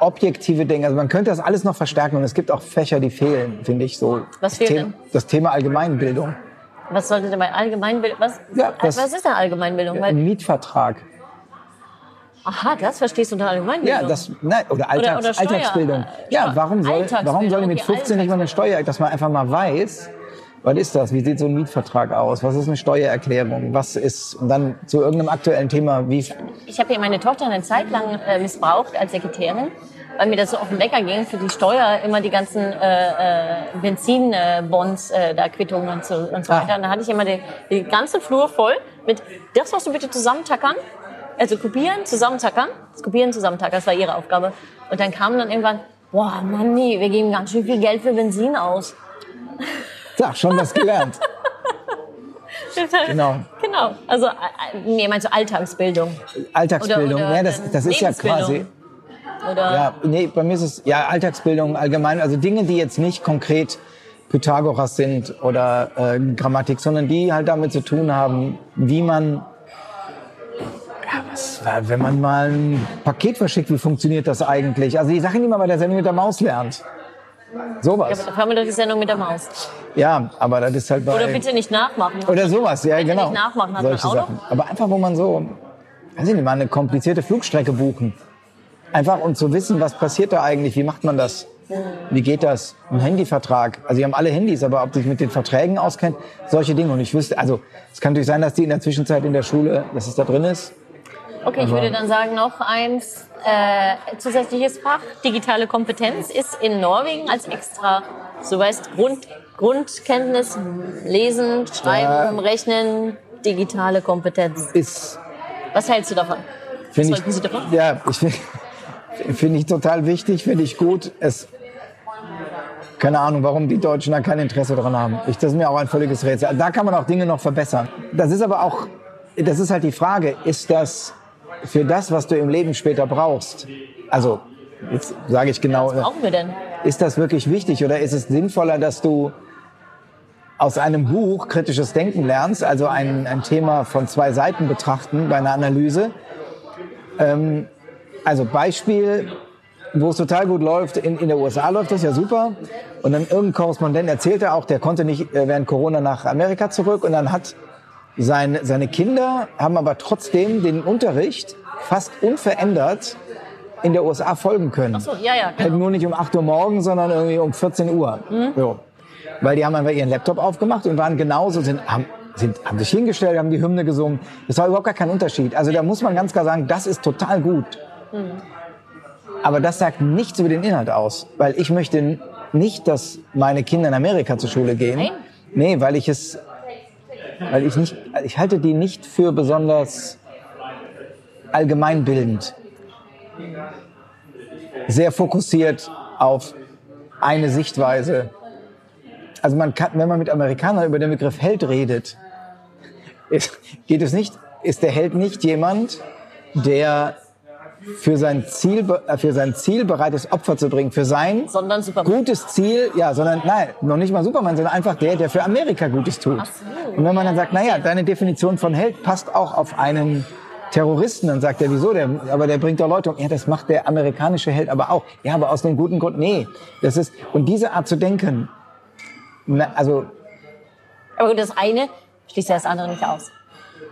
objektive Dinge. Also man könnte das alles noch verstärken und es gibt auch Fächer, die fehlen, finde ich so. Was fehlt denn? Das Thema Allgemeinbildung. Was sollte denn bei Allgemeinbildung? Was, ja, das, was ist denn Allgemeinbildung? Ein Mietvertrag. Aha, das verstehst du unter Allgemeinbildung? Ja, das, nein, oder, Alltags, oder, oder Alltagsbildung. Ja, warum soll, warum soll mit 15 nicht mal eine Steuer, dass man einfach mal weiß, was ist das? Wie sieht so ein Mietvertrag aus? Was ist eine Steuererklärung? Was ist, und dann zu irgendeinem aktuellen Thema, wie? Ich habe hier meine Tochter eine Zeit lang äh, missbraucht als Sekretärin, weil mir das so auf den Wecker ging, für die Steuer immer die ganzen äh, äh, Benzinbonds, äh, da Quittungen und so, und so ah. weiter. Und da hatte ich immer den, den ganzen Flur voll mit, das musst du bitte zusammentackern. Also kopieren, zusammentackern. Das kopieren, zusammentackern, das war ihre Aufgabe. Und dann kam dann irgendwann, boah, Mann, nee, wir geben ganz schön viel Geld für Benzin aus. Ja, schon was gelernt. genau. Genau. Also, äh, nee, meinst du Alltagsbildung? Alltagsbildung, oder, oder ja, das, das ist ja quasi. Oder? Ja, nee, bei mir ist es, ja, Alltagsbildung allgemein, also Dinge, die jetzt nicht konkret Pythagoras sind oder äh, Grammatik, sondern die halt damit zu tun haben, wie man, ja, was, wenn man mal ein Paket verschickt, wie funktioniert das eigentlich? Also die Sachen, die man bei der Sendung mit der Maus lernt. Sowas. Ja, aber haben wir doch die Sendung mit der Maus. Ja, aber das ist halt bei... Oder bitte nicht nachmachen. Oder sowas, ja bitte genau. nicht nachmachen, hat Solche man auch Sachen. Aber einfach, wo man so, weiß ich nicht, mal eine komplizierte Flugstrecke buchen. Einfach um zu wissen, was passiert da eigentlich, wie macht man das? Wie geht das? Ein Handyvertrag. Also, die haben alle Handys, aber ob sich mit den Verträgen auskennt, solche Dinge. Und ich wüsste, also, es kann natürlich sein, dass die in der Zwischenzeit in der Schule, dass es da drin ist. Okay, ich würde dann sagen, noch eins äh, zusätzliches Fach. Digitale Kompetenz ist in Norwegen als extra, so weißt, Grund, Grundkenntnis, Lesen, Schreiben, ja. Rechnen, digitale Kompetenz. Ist. Was hältst du davon? Was ich, Sie davon? Ja, ich finde find ich total wichtig, finde ich gut. Es, keine Ahnung, warum die Deutschen da kein Interesse dran haben. Ich, das ist mir auch ein völliges Rätsel. Da kann man auch Dinge noch verbessern. Das ist aber auch, das ist halt die Frage, ist das für das, was du im Leben später brauchst, also jetzt sage ich genau, was brauchen wir denn? ist das wirklich wichtig oder ist es sinnvoller, dass du aus einem Buch kritisches Denken lernst, also ein, ein Thema von zwei Seiten betrachten bei einer Analyse. Ähm, also Beispiel, wo es total gut läuft. In, in der USA läuft das ja super. Und dann irgendein Korrespondent erzählte auch, der konnte nicht äh, während Corona nach Amerika zurück. Und dann hat sein, seine Kinder haben aber trotzdem den Unterricht fast unverändert in der USA folgen können. Ach so, ja, ja, genau. Halt nur nicht um 8 Uhr morgens, sondern irgendwie um 14 Uhr. Mhm. So. Weil die haben einfach ihren Laptop aufgemacht und waren genauso, sind, haben, sind, haben sich hingestellt, haben die Hymne gesungen. Das war überhaupt gar kein Unterschied. Also da muss man ganz klar sagen, das ist total gut. Mhm. Aber das sagt nichts über den Inhalt aus. Weil ich möchte nicht, dass meine Kinder in Amerika zur Schule gehen. Nein. Nee, weil ich es, weil ich nicht, ich halte die nicht für besonders allgemeinbildend. Sehr fokussiert auf eine Sichtweise. Also man kann, wenn man mit Amerikanern über den Begriff Held redet, ist, geht es nicht, ist der Held nicht jemand, der für sein Ziel, äh, für sein Ziel bereit ist, Opfer zu bringen, für sein gutes Ziel, ja, sondern, nein, noch nicht mal Superman, sondern einfach der, der für Amerika Gutes tut. So. Und wenn man dann sagt, naja, deine Definition von Held passt auch auf einen Terroristen, dann sagt er, wieso, der, aber der bringt doch Leute um. Ja, das macht der amerikanische Held aber auch. Ja, aber aus dem guten Grund, nee. Das ist, und diese Art zu denken, na, also. Aber gut, das eine schließt ja das andere nicht aus.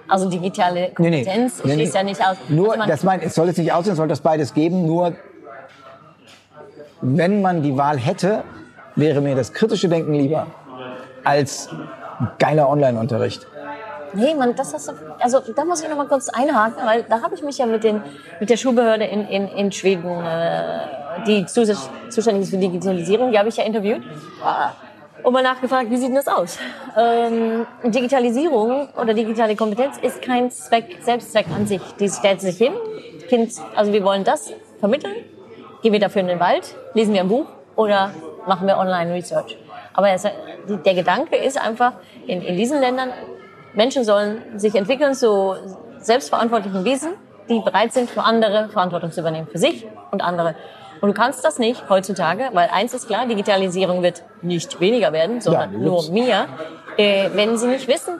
Also digitale Kompetenz nee, nee, schließt nee, ja nicht aus. Nur, also das mein, es soll es nicht aussehen, es soll das beides geben, nur wenn man die Wahl hätte, wäre mir das kritische Denken lieber als geiler Online-Unterricht. Nee, man, das hast du, also da muss ich noch mal kurz einhaken, weil da habe ich mich ja mit, den, mit der Schulbehörde in, in, in Schweden, äh, die zuständig ist für Digitalisierung, die habe ich ja interviewt und mal nachgefragt, wie sieht denn das aus? Ähm, Digitalisierung oder digitale Kompetenz ist kein Zweck, Selbstzweck an sich. Die stellt sich hin, Kind, also wir wollen das vermitteln, gehen wir dafür in den Wald, lesen wir ein Buch oder machen wir Online-Research. Aber es, der Gedanke ist einfach, in, in diesen Ländern Menschen sollen sich entwickeln zu selbstverantwortlichen Wesen, die bereit sind, für andere Verantwortung zu übernehmen, für sich und andere. Und du kannst das nicht heutzutage, weil eins ist klar, Digitalisierung wird nicht weniger werden, sondern ja, nur mehr. Äh, wenn sie nicht wissen,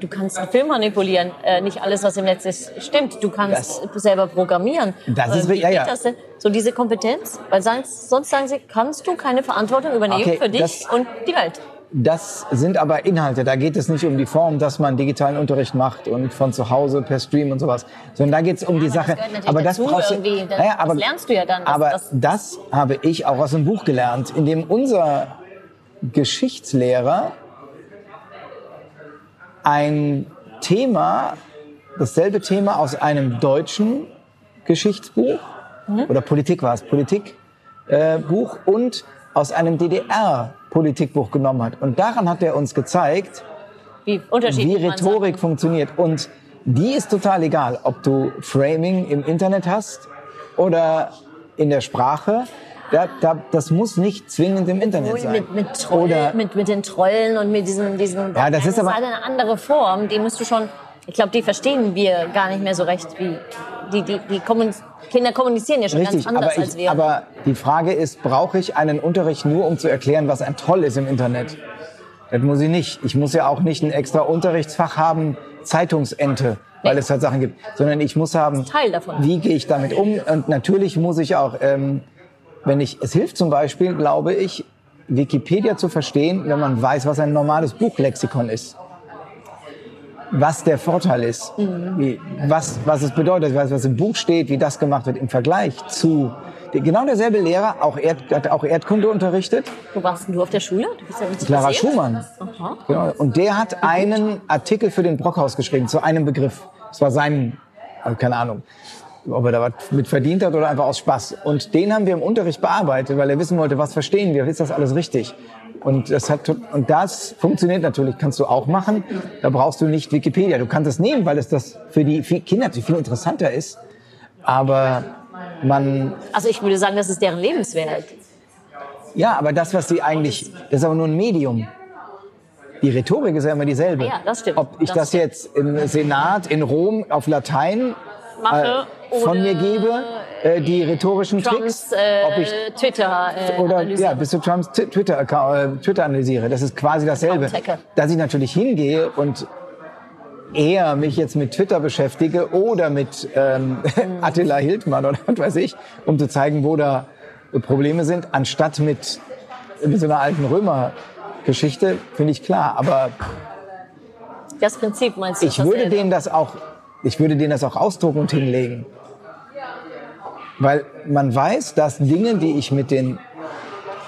du kannst einen Film manipulieren, äh, nicht alles, was im Netz ist, stimmt. Du kannst das, selber programmieren. Das ist, äh, ja, ja. Das so diese Kompetenz, weil sonst sagen sie, kannst du keine Verantwortung übernehmen okay, für dich und die Welt. Das sind aber Inhalte. Da geht es nicht um die Form, dass man digitalen Unterricht macht und von zu Hause per Stream und sowas, sondern da geht es um die Sache. aber das brauchst du, das, ja, aber, das lernst du ja dann. Das, aber das, das habe ich auch aus einem Buch gelernt, in dem unser Geschichtslehrer ein Thema, dasselbe Thema aus einem deutschen Geschichtsbuch mhm. oder Politik war es, Politikbuch äh, und aus einem DDR Politikbuch genommen hat. Und daran hat er uns gezeigt, wie, wie Rhetorik funktioniert. Und die ist total egal, ob du Framing im Internet hast oder in der Sprache. Da, da, das muss nicht zwingend im Internet sein. Mit, mit, Troll, oder, mit, mit den Trollen und mit diesen, diesen ja, das ist aber eine andere Form. Die musst du schon, ich glaube, die verstehen wir gar nicht mehr so recht, wie die, die, die Kinder kommunizieren ja schon Richtig, ganz anders aber ich, als wir. Aber die Frage ist, brauche ich einen Unterricht nur, um zu erklären, was ein Toll ist im Internet? Das muss ich nicht. Ich muss ja auch nicht ein extra Unterrichtsfach haben, Zeitungsente, weil nee. es halt Sachen gibt, sondern ich muss haben, wie gehe ich damit um? Und natürlich muss ich auch, ähm, wenn ich, es hilft zum Beispiel, glaube ich, Wikipedia zu verstehen, wenn man weiß, was ein normales Buchlexikon ist was der Vorteil ist, mhm. wie, was, was es bedeutet, was, was im Buch steht, wie das gemacht wird im Vergleich zu genau derselbe Lehrer, auch Erd, hat auch Erdkunde unterrichtet. Wo warst du auf der Schule? Du bist ja Clara Schumann. Genau. Und der hat einen Artikel für den Brockhaus geschrieben zu einem Begriff. Das war sein, also keine Ahnung, ob er da was mit verdient hat oder einfach aus Spaß. Und den haben wir im Unterricht bearbeitet, weil er wissen wollte, was verstehen wir, ist das alles richtig? Und das hat, und das funktioniert natürlich, kannst du auch machen. Da brauchst du nicht Wikipedia. Du kannst es nehmen, weil es das für die Kinder natürlich viel interessanter ist. Aber man. Also ich würde sagen, das ist deren Lebenswert. Ja, aber das, was sie eigentlich, das ist aber nur ein Medium. Die Rhetorik ist ja immer dieselbe. Ja, das stimmt. Ob ich das, das jetzt im Senat in Rom auf Latein mache äh, von mir gebe, äh, die rhetorischen Trumps, Tricks, äh, ob ich Twitter äh, oder analysiere. ja bis zu Trumps Twitter äh, Twitter analysiere. Das ist quasi dasselbe, dass ich natürlich hingehe und eher mich jetzt mit Twitter beschäftige oder mit ähm, [LAUGHS] Attila Hildmann oder was weiß ich, um zu zeigen, wo da Probleme sind, anstatt mit, mit so einer alten Römer-Geschichte, finde ich klar. Aber Das Prinzip meinst du? ich würde denen das auch, ich würde denen das auch ausdrucken und hinlegen. Weil man weiß, dass Dinge, die ich mit, den,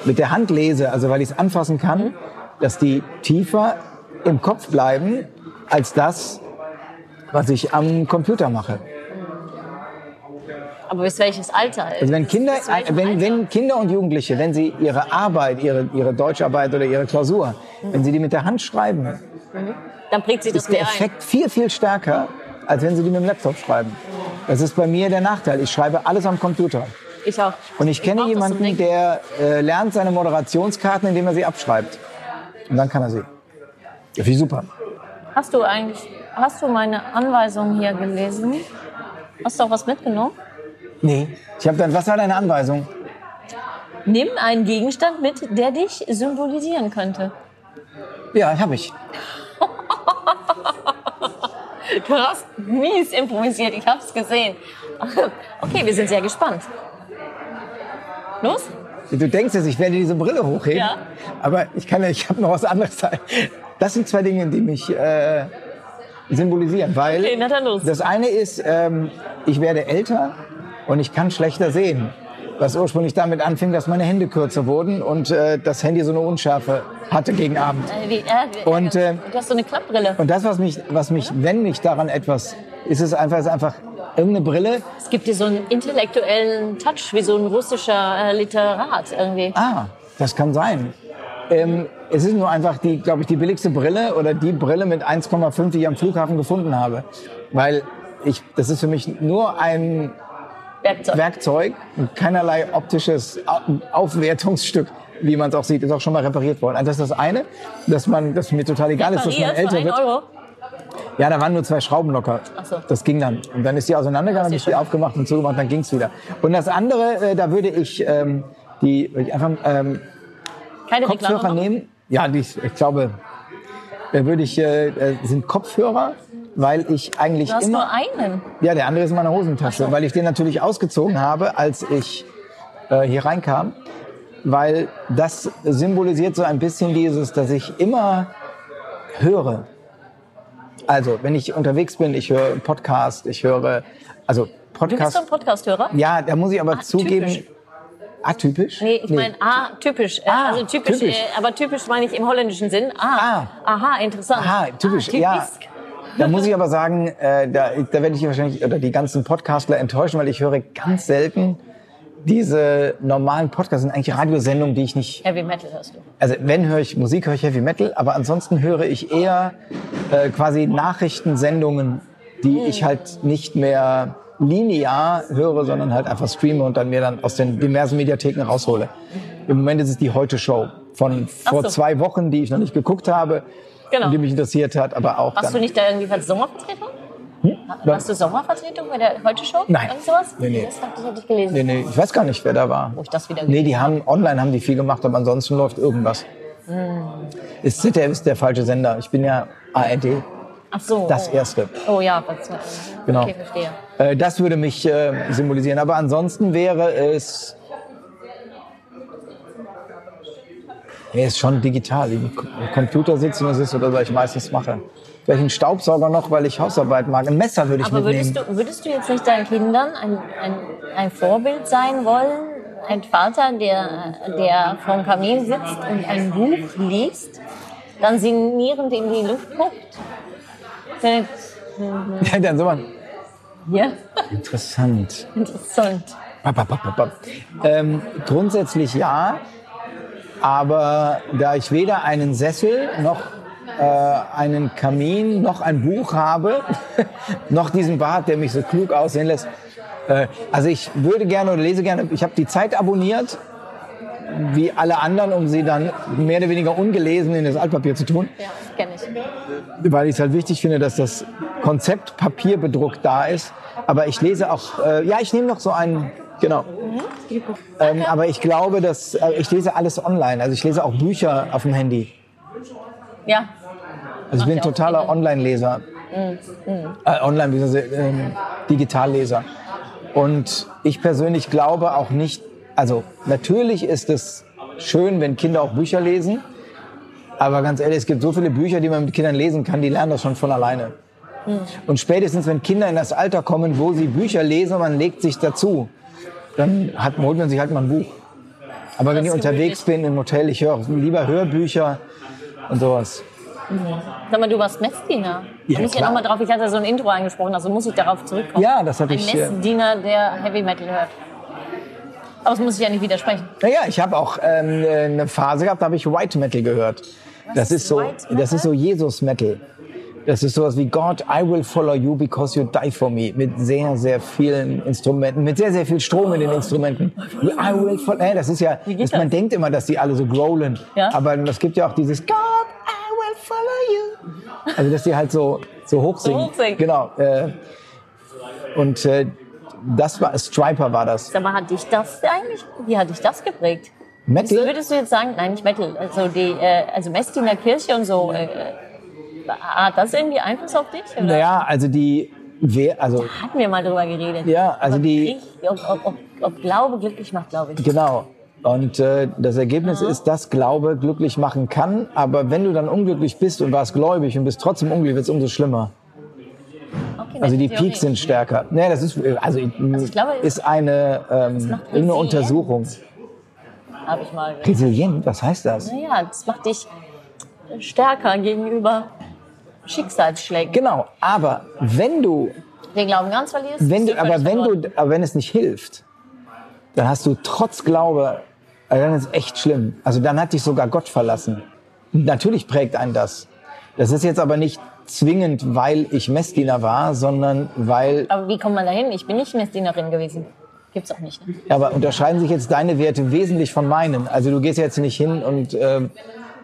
mit der Hand lese, also weil ich es anfassen kann, dass die tiefer im Kopf bleiben, als das, was ich am Computer mache. Aber bis welches Alter? Also wenn Kinder, wenn, wenn Kinder und Jugendliche, wenn sie ihre Arbeit, ihre, ihre Deutscharbeit oder ihre Klausur, wenn sie die mit der Hand schreiben, Dann prägt sich das ist der mehr ein. Effekt viel, viel stärker, als wenn sie die mit dem Laptop schreiben. Das ist bei mir der Nachteil. Ich schreibe alles am Computer. Ich auch. Und ich kenne jemanden, der äh, lernt seine Moderationskarten, indem er sie abschreibt. Und dann kann er sie. Ja, Finde ich super. Hast du eigentlich, hast du meine Anweisung hier gelesen? Hast du auch was mitgenommen? Nee. Ich habe dann, was war deine Anweisung? Nimm einen Gegenstand mit, der dich symbolisieren könnte. Ja, habe ich. [LAUGHS] Du hast mies improvisiert, ich hab's gesehen. [LAUGHS] Okay, wir sind sehr gespannt. Los? Du denkst jetzt, ich werde diese Brille hochheben, Ja. aber ich kann ja, ich habe noch was anderes. Das sind zwei Dinge, die mich äh, symbolisieren, weil Okay, na dann los. das eine ist, ähm, ich werde älter und ich kann schlechter sehen. Was ursprünglich damit anfing, dass meine Hände kürzer wurden und äh, das Handy so eine Unschärfe hatte gegen Abend. Äh, wie, äh, Und, äh, du hast so eine Klappbrille. Und das, was mich, was mich, wenn mich daran etwas, ist es einfach, ist einfach irgendeine Brille. Es gibt dir so einen intellektuellen Touch, wie so ein russischer äh, Literat irgendwie. Ah, das kann sein. Ähm, es ist nur einfach die, glaube ich, die billigste Brille oder die Brille mit 1,5, die ich am Flughafen gefunden habe. Weil ich, das ist für mich nur ein Werkzeug. Werkzeug keinerlei optisches Au- Aufwertungsstück, wie man es auch sieht, ist auch schon mal repariert worden. Also das ist das eine, dass man, dass mir total egal ist, dass man älter wird. Euro. Ja, da waren nur zwei Schrauben locker. Ach so. Das ging dann. Und dann ist die auseinandergegangen, habe ich die aufgemacht und zugemacht, dann ging's wieder. Und das andere, äh, da würde ich ähm, die würde ich einfach ähm, Keine Kopfhörer nehmen. Ja, die, ich glaube, da würde ich äh, äh, sind Kopfhörer, weil ich eigentlich Du hast immer nur einen. ja, der andere ist in meiner Hosentasche, weil ich den natürlich ausgezogen habe, als ich äh, hier reinkam, weil das symbolisiert so ein bisschen dieses, dass ich immer höre. Also, wenn ich unterwegs bin, ich höre Podcast, ich höre, also Du bist Podcast. so ein Podcast-Hörer? Ja, da muss ich aber Ah, zugeben, typisch. atypisch. Nee, ich meine, ah, typisch. Äh, Ah, also typisch, typisch. Äh, aber typisch meine ich im holländischen Sinn. Ah, Ah. aha, interessant. Aha, typisch, ah, ja. Da muss ich aber sagen, äh, da, da werde ich wahrscheinlich oder die ganzen Podcastler enttäuschen, weil ich höre ganz selten diese normalen Podcasts, sind eigentlich Radiosendungen, die ich nicht, Heavy Metal hörst du. also wenn höre ich Musik, höre ich Heavy Metal, aber ansonsten höre ich eher äh, quasi Nachrichtensendungen, die ich halt nicht mehr linear höre, sondern halt einfach streame und dann mir dann aus den diversen Mediatheken raushole. Im Moment ist es die Heute Show von vor so. zwei Wochen, die ich noch nicht geguckt habe, Genau. die mich interessiert hat, aber auch Warst dann, du nicht da irgendwie als Sommervertretung? Warst du Sommervertretung bei der Heute-Show? Hm? Nein. Irgend sowas? Nee, nee. Das hab- das hatte ich gelesen. Nee, nee, ich weiß gar nicht, wer da war. Wo ich das wieder Nee, die haben online haben die viel gemacht, aber ansonsten läuft irgendwas. Ist ZDF ist der falsche Sender. Ich bin ja ARD, Ach so. das oh. erste. Oh ja, was, Genau. okay, verstehe. Äh, das würde mich äh, symbolisieren. Aber ansonsten wäre es. Nee, ist schon digital. Im Computer sitzen, das ist oder was ich meistens mache. Vielleicht einen Staubsauger noch, weil ich Hausarbeit mag. Ein Messer würde ich Aber mitnehmen. würdest du, würdest du jetzt nicht deinen Kindern ein, ein, ein Vorbild sein wollen? Ein Vater, der, der vorm Kamin sitzt und ein Buch liest, dann sinnierend in die Luft guckt? Äh, [LAUGHS] Ja, dann so man. Ja, Interessant. interessant. Bap, bap, bap. Ähm, grundsätzlich ja, aber da ich weder einen Sessel noch äh, einen Kamin noch ein Buch habe, [LAUGHS] noch diesen Bart, der mich so klug aussehen lässt. Äh, also ich würde gerne oder lese gerne, ich habe die Zeit abonniert, wie alle anderen, um sie dann mehr oder weniger ungelesen in das Altpapier zu tun Ja, kenne ich. weil ich es halt wichtig finde, dass das Konzept papierbedruckt da ist. Aber ich lese auch, äh, ja, ich nehme noch so einen, genau. Ähm, aber ich glaube, dass äh, ich lese alles online. Also ich lese auch Bücher auf dem Handy. Ja, Also ich bin totaler. Online-Leser. Äh, Online, wie soll ich sagen, ähm, Digitalleser. Und ich persönlich glaube auch nicht also natürlich ist es schön, wenn Kinder auch Bücher lesen. Aber ganz ehrlich, es gibt so viele Bücher, die man mit Kindern lesen kann, die lernen das schon von alleine. Mhm. Und spätestens, wenn Kinder in das Alter kommen, wo sie Bücher lesen man legt sich dazu, dann hat, holt man sich halt mal ein Buch. Aber wenn ich unterwegs bin im Hotel, ich höre lieber Hörbücher und sowas. Mhm. Sag mal, du warst Messdiener. Ja, muss ich ja nochmal drauf, ich hatte so ein Intro angesprochen, also muss ich darauf zurückkommen. Ja, das ein ich. Ein Messdiener, der Heavy Metal hört. Aber das muss ich ja nicht widersprechen. Naja, ich habe auch ähm, eine Phase gehabt, da habe ich White Metal gehört. Was das ist so, das ist so Jesus Metal. Das ist sowas wie God, I will follow you because you die for me. Mit sehr, sehr vielen Instrumenten, mit sehr, sehr viel Strom in den Instrumenten. I will follow, äh, das ist ja, das, man denkt immer, dass die alle so growlen. Ja? Aber es gibt ja auch dieses God, I will follow you. Also, dass die halt so, so hoch singen. So hoch singen. Genau. Äh, und äh, das war, Striper war das. Sag mal, hat dich das eigentlich, wie hat dich das geprägt? Metal? Würdest du jetzt sagen, nein, nicht Metal, also die, äh, also Messdiener Kirche und so, äh, hat das irgendwie Einfluss auf dich? Oder? Naja, also die, wer, also. Da hatten wir mal drüber geredet. Ja, also ob die. ob, ob, ob, ob Glaube glücklich macht, glaube ich. Genau. Und äh, das Ergebnis mhm. ist, dass Glaube glücklich machen kann. Aber wenn du dann unglücklich bist und warst gläubig und bist trotzdem unglücklich, wird es umso schlimmer. Okay, also die Peaks sind stärker. Nee, das ist also, also glaube, ist eine ähm, eine Untersuchung. Habe ich mal. Resilient, was heißt das? Naja, das macht dich stärker gegenüber Schicksalsschlägen. Genau, aber wenn du den Glauben ganz verlierst, wenn du, aber wenn du, aber wenn es nicht hilft, dann hast du trotz Glaube, also dann ist es echt schlimm. Also dann hat dich sogar Gott verlassen. Natürlich prägt einen das. Das ist jetzt aber nicht zwingend, weil ich Messdiener war, sondern weil. Aber wie kommt man dahin? Ich bin nicht Messdienerin gewesen. Gibt's auch nicht. Ne? Aber unterscheiden sich jetzt deine Werte wesentlich von meinen? Also du gehst jetzt nicht hin und äh,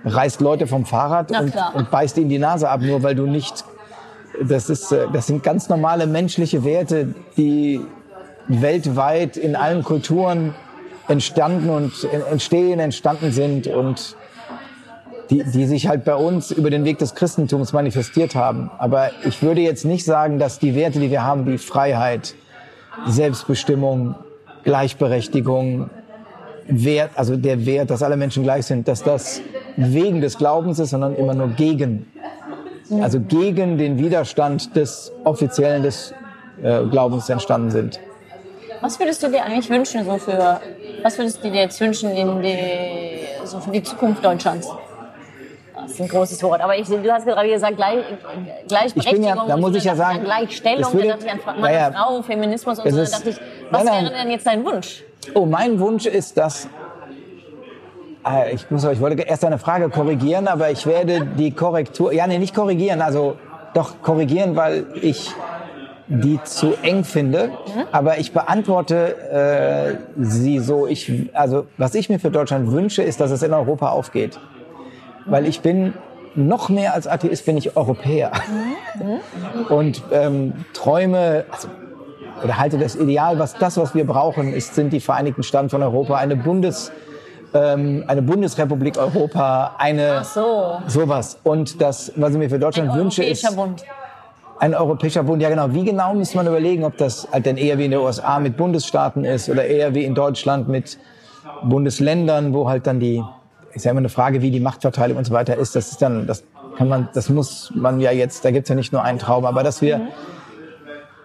reißt Leute vom Fahrrad und, und, beißt ihnen die Nase ab, nur weil du nicht. Das, ist, äh, das sind ganz normale menschliche Werte, die weltweit in allen Kulturen entstanden und entstehen, entstanden sind und die, die sich halt bei uns über den Weg des Christentums manifestiert haben. Aber ich würde jetzt nicht sagen, dass die Werte, die wir haben, wie Freiheit, Selbstbestimmung, Gleichberechtigung, Wert, also der Wert, dass alle Menschen gleich sind, dass das wegen des Glaubens ist, sondern immer nur gegen. Also gegen den Widerstand des Offiziellen des äh, Glaubens entstanden sind. Was würdest du dir eigentlich wünschen, so für, was würdest du dir jetzt wünschen in die, so für die Zukunft Deutschlands? Das ist ein großes Wort, aber ich, du hast gerade gesagt, gleich, Gleichberechtigung. Ja, da muss ich ja sagen, Gleichstellung, würde, da dachte ich an Mann ja, Frau, Feminismus und so, da dachte ich, was nein, wäre denn jetzt dein Wunsch? Oh, mein Wunsch ist, dass äh, ich, muss, ich wollte erst eine Frage korrigieren, aber ich werde die Korrektur, ja, nee, nicht korrigieren, also doch korrigieren, weil ich die zu eng finde. Mhm. Aber ich beantworte äh, sie so. Ich, also was ich mir für Deutschland wünsche, ist, dass es in Europa aufgeht, weil ich bin noch mehr als Atheist bin ich Europäer mhm. und ähm, träume. Also, oder halte das Ideal, was das, was wir brauchen, ist, sind die Vereinigten Staaten von Europa, eine Bundes, ähm, eine Bundesrepublik Europa, eine Ach so. sowas. Und das, was ich mir für Deutschland ein wünsche, ist Bund. ein europäischer Bund. Ja, genau. Wie genau muss man überlegen, ob das halt dann eher wie in den USA mit Bundesstaaten ist oder eher wie in Deutschland mit Bundesländern, wo halt dann die, ist ja immer eine Frage, wie die Machtverteilung und so weiter ist. Das ist dann, das kann man, das muss man ja jetzt, da gibt's ja nicht nur einen Traum, aber dass wir mhm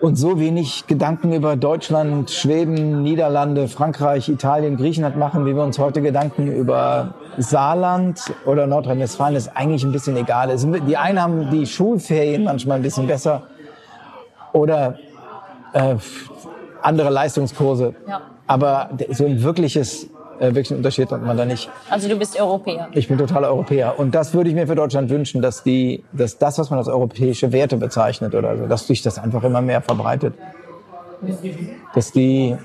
und so wenig Gedanken über Deutschland, Schweden, Niederlande, Frankreich, Italien, Griechenland machen, wie wir uns heute Gedanken über Saarland oder Nordrhein-Westfalen, ist eigentlich ein bisschen egal. Die einen haben die Schulferien manchmal ein bisschen besser oder äh, andere Leistungskurse. Ja. Aber so ein wirkliches äh, wirklich einen Unterschied hat man da nicht. Also du bist Europäer. Ich bin totaler Europäer. Und das würde ich mir für Deutschland wünschen, dass die, dass das, was man als europäische Werte bezeichnet oder so, dass sich das einfach immer mehr verbreitet. Dass die,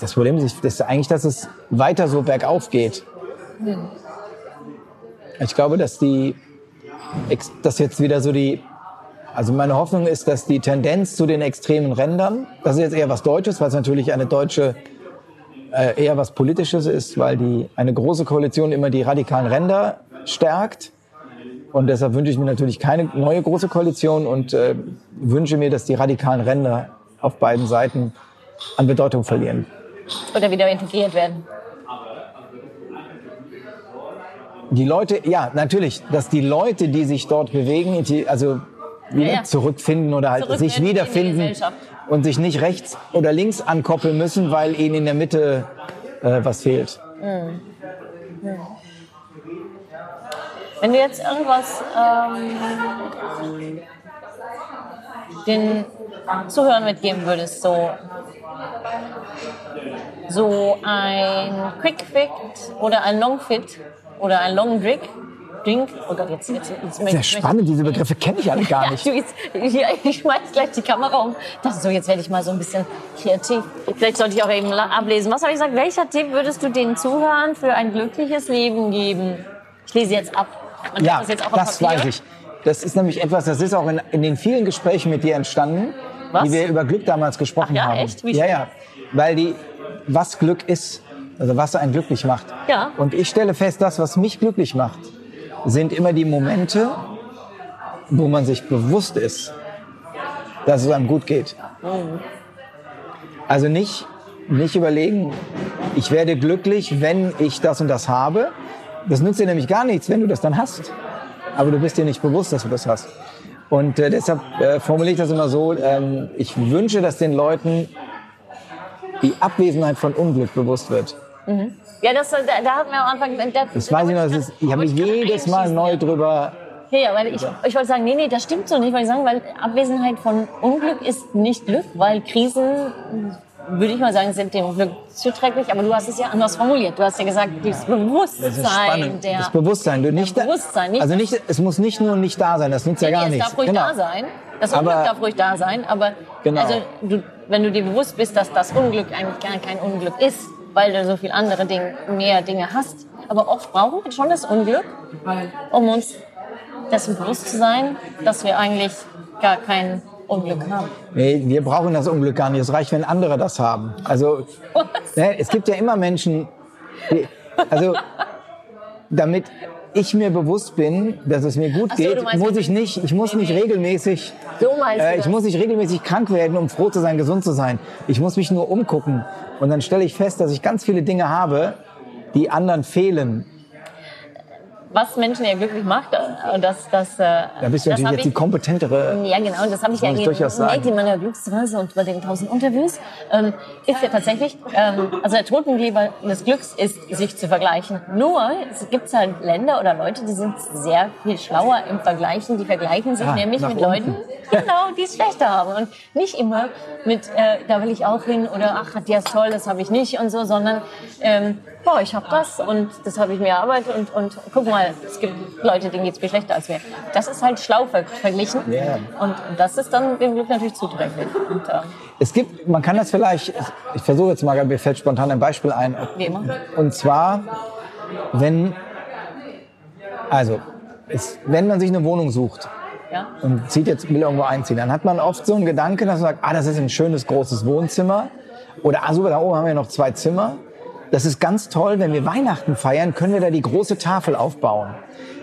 das Problem ist, ist eigentlich, dass es weiter so bergauf geht. Ich glaube, dass die, dass jetzt wieder so die, also meine Hoffnung ist, dass die Tendenz zu den extremen Rändern, das ist jetzt eher was Deutsches, weil es natürlich eine deutsche äh, eher was Politisches ist, weil die eine große Koalition immer die radikalen Ränder stärkt. Und deshalb wünsche ich mir natürlich keine neue große Koalition und äh, wünsche mir, dass die radikalen Ränder auf beiden Seiten an Bedeutung verlieren. oder wieder integriert werden? Die Leute, ja, natürlich, dass die Leute, die sich dort bewegen, also wieder Ja, ja. zurückfinden oder halt Zurückfinden sich die wiederfinden. Und sich nicht rechts oder links ankoppeln müssen, weil ihnen in der Mitte äh, was fehlt. Wenn du jetzt irgendwas ähm, den Zuhörern mitgeben würdest, so, so ein Quick Fit oder ein Long Fit oder ein Long Drink, Drink, oh Gott, jetzt, jetzt, jetzt Sehr spannend, diese Begriffe kenne ich alle gar Ja, nicht. du, jetzt, ja, ich schmeiß gleich die Kamera um. Dachte so, jetzt werde ich mal so ein bisschen kreativ. Vielleicht sollte ich auch eben ablesen. Was habe ich gesagt? Welcher Tipp würdest du den Zuhörern für ein glückliches Leben geben? Ich lese jetzt ab. Man Ja, das jetzt das weiß ich. Das ist nämlich etwas, das ist auch in, in den vielen Gesprächen mit dir entstanden, Was? die wir über Glück damals gesprochen Ach ja, haben. echt? Wie ja, ja. Weil die, was Glück ist, also was einen glücklich macht. Ja. Und ich stelle fest, das, was mich glücklich macht, sind immer die Momente, wo man sich bewusst ist, dass es einem gut geht. Also nicht, nicht überlegen, ich werde glücklich, wenn ich das und das habe. Das nützt dir nämlich gar nichts, wenn du das dann hast. Aber du bist dir nicht bewusst, dass du das hast. Und äh, deshalb äh, formuliere ich das immer so, ähm, ich wünsche, dass den Leuten die Abwesenheit von Unglück bewusst wird. Ja, das, da, da hatten wir am Anfang... Da, Das weiß ich noch, das ist, ich habe mich jedes Mal neu drüber Ja, ja, weil ich, ich wollte sagen, nee, nee, das stimmt so nicht, weil ich sagen, weil Abwesenheit von Unglück ist nicht Glück, weil Krisen, würde ich mal sagen, sind dem Glück zuträglich, aber du hast es ja anders formuliert. Du hast ja gesagt, das Bewusstsein Das ist spannend. der... das Bewusstsein. Du nicht, Bewusstsein, nicht- also nicht, es muss nicht nur nicht da sein, das nützt ja Nee, gar es nichts. darf ruhig Genau. da sein. Das Unglück Aber- darf ruhig da sein, aber Genau. also du, wenn du dir bewusst bist, dass das Unglück eigentlich gar kein Unglück ist, weil du so viel andere Dinge, mehr Dinge hast. Aber oft brauchen wir schon das Unglück, um uns dessen bewusst zu sein, dass wir eigentlich gar kein Unglück haben. Nee, wir brauchen das Unglück gar nicht. Es reicht, wenn andere das haben. Also, ne, es gibt ja immer Menschen, die, also, damit ich mir bewusst bin, dass es mir gut so, geht, muss ich nicht, ich muss nicht regelmäßig, So äh, ich muss nicht regelmäßig krank werden, um froh zu sein, gesund zu sein. Ich muss mich nur umgucken. Und dann stelle ich fest, dass ich ganz viele Dinge habe, die anderen fehlen. Was Menschen ja glücklich macht, äh, das, das, äh, Da bist du natürlich jetzt die ich- kompetentere. Ja, genau. Und das habe ich ja gemerkt in meiner Glücksreise und bei den tausend Interviews. Ähm, ist ja tatsächlich, ähm, also der Totengeber des Glücks ist, sich zu vergleichen. Nur, es gibt halt Länder oder Leute, die sind sehr viel schlauer im Vergleichen. Die vergleichen sich Ah, nämlich mit unten. Leuten, genau, die es schlechter haben. Und nicht immer mit, äh, da will ich auch hin oder ach, hat der ist toll, das habe ich nicht und so, sondern ähm, boah, ich habe das und das habe ich mir erarbeitet und, und guck mal, es gibt Leute, denen geht's viel schlechter als mir. Das ist halt schlau ver verglichen Ja. und das ist dann dem Glück natürlich zuträglich. Und, äh, Es gibt, man kann das vielleicht, ich versuche jetzt mal, mir fällt spontan ein Beispiel ein. wie immer. Und zwar, wenn, also, es, wenn man sich eine Wohnung sucht Ja? und zieht jetzt, will irgendwo einziehen, dann hat man oft so einen Gedanken, dass man sagt, ah, das ist ein schönes großes Wohnzimmer. Oder, ah, super, da oben haben wir noch zwei Zimmer. Das ist ganz toll, wenn wir Weihnachten feiern, können wir da die große Tafel aufbauen.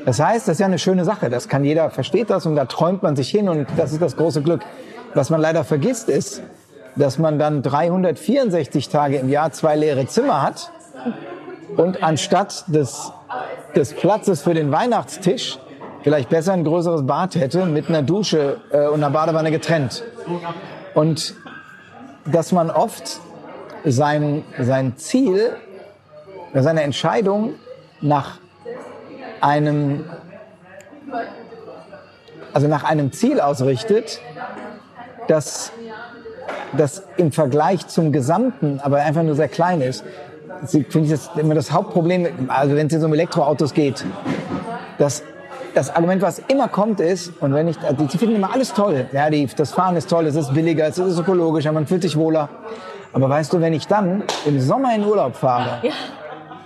Das heißt, das ist ja eine schöne Sache. Das kann jeder, versteht das und da träumt man sich hin und das ist das große Glück. Was man leider vergisst ist, dass man dann 364 Tage im Jahr zwei leere Zimmer hat und anstatt des, des Platzes für den Weihnachtstisch vielleicht besser ein größeres Bad hätte mit einer Dusche äh, und einer Badewanne getrennt. Und dass man oft sein, sein Ziel, seine Entscheidung nach einem, also nach einem Ziel ausrichtet, das, das im Vergleich zum Gesamten aber einfach nur sehr klein ist. Das finde ich das immer das Hauptproblem, also wenn es jetzt um Elektroautos geht. Das, das Argument, was immer kommt, ist, und wenn ich, also die finden immer alles toll. Ja, die, das Fahren ist toll, es ist billiger, es ist ökologischer, man fühlt sich wohler. Aber weißt du, wenn ich dann im Sommer in Urlaub fahre,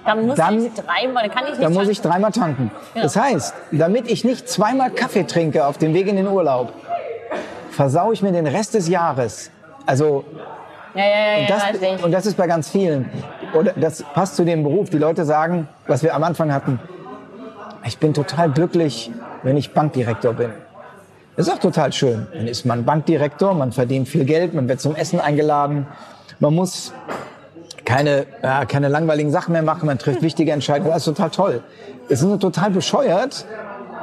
Dann muss Dann- ich dreimal, kann ich nicht dann muss sagen- ich dreimal tanken. Das heißt, damit ich nicht zweimal Kaffee trinke auf dem Weg in den Urlaub, versau ich mir den Rest des Jahres. Also Ja, ja, ja, und ja, das, und das ist bei ganz vielen. Oder das passt zu dem Beruf. Die Leute sagen, was wir am Anfang hatten, ich bin total glücklich, wenn ich Bankdirektor bin. Das ist auch total schön. Dann ist man Bankdirektor, man verdient viel Geld, man wird zum Essen eingeladen, man muss keine, ja, keine langweiligen Sachen mehr machen, man trifft wichtige Entscheidungen. Das ist total toll. Es ist nur total bescheuert,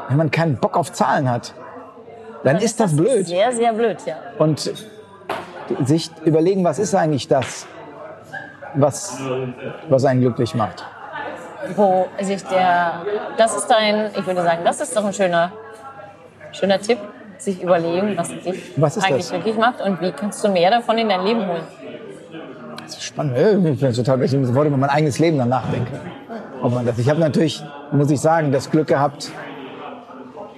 wenn man keinen Bock auf Zahlen hat. Dann ist das blöd. Sehr, sehr blöd, ja. Und sich überlegen, was ist eigentlich das, was, was einen glücklich macht. Wo sich der, das ist dein, ich würde sagen, das ist doch ein schöner, schöner Tipp, sich überlegen, was dich Was eigentlich das? glücklich macht und wie kannst du mehr davon in dein Leben holen. Das ist spannend. Ich bin total, sofort über mein eigenes Leben dann nachdenke. Ob man das. Ich habe natürlich, muss ich sagen, das Glück gehabt,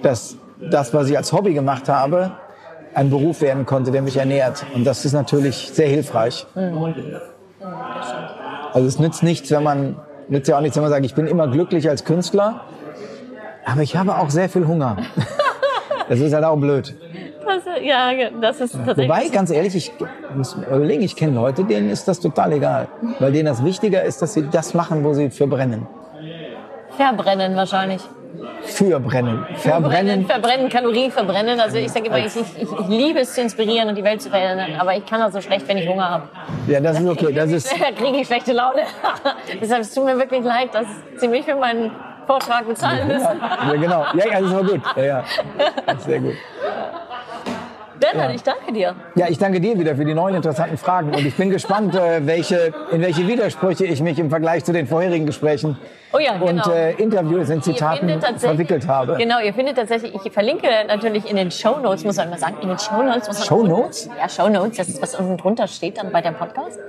dass das, was ich als Hobby gemacht habe, ein Beruf werden konnte, der mich ernährt. Und das ist natürlich sehr hilfreich. Also es nützt nichts, wenn man, nützt ja auch nichts, wenn man sagt, ich bin immer glücklich als Künstler, aber ich habe auch sehr viel Hunger. [LAUGHS] Das ist halt auch blöd. Das, ja, das ist tatsächlich. Wobei, ganz ehrlich, ich muss mir überlegen, ich kenne Leute, denen ist das total egal. Weil denen das wichtiger ist, dass sie das machen, wo sie für brennen. Verbrennen wahrscheinlich. Für brennen. Verbrennen. Verbrennen, Kalorien verbrennen. Also ich sage immer, ich, ich, ich liebe es zu inspirieren und die Welt zu verändern. Aber ich kann das so schlecht, wenn ich Hunger habe. Ja, das ist okay. Das ist, [LAUGHS] Da kriege ich schlechte Laune. [LAUGHS] Deshalb es tut mir wirklich leid, dass sie mich für meinen Vortrag bezahlen müssen. ja, genau. Ja, ja, das war gut. Ja, ja. [LAUGHS] Sehr gut. Bernhard, ich danke dir. Ja, ich danke dir wieder für die neuen interessanten Fragen und ich bin gespannt, äh, welche, in welche Widersprüche ich mich im Vergleich zu den vorherigen Gesprächen Oh ja, genau. und äh, Interviews in Zitaten verwickelt habe. Genau, ihr findet tatsächlich, ich verlinke natürlich in den Show Notes, muss man immer sagen, in den Show Notes. Muss man Show Notes? Ja, Show Notes, das ist, was unten drunter steht dann bei dem Podcast.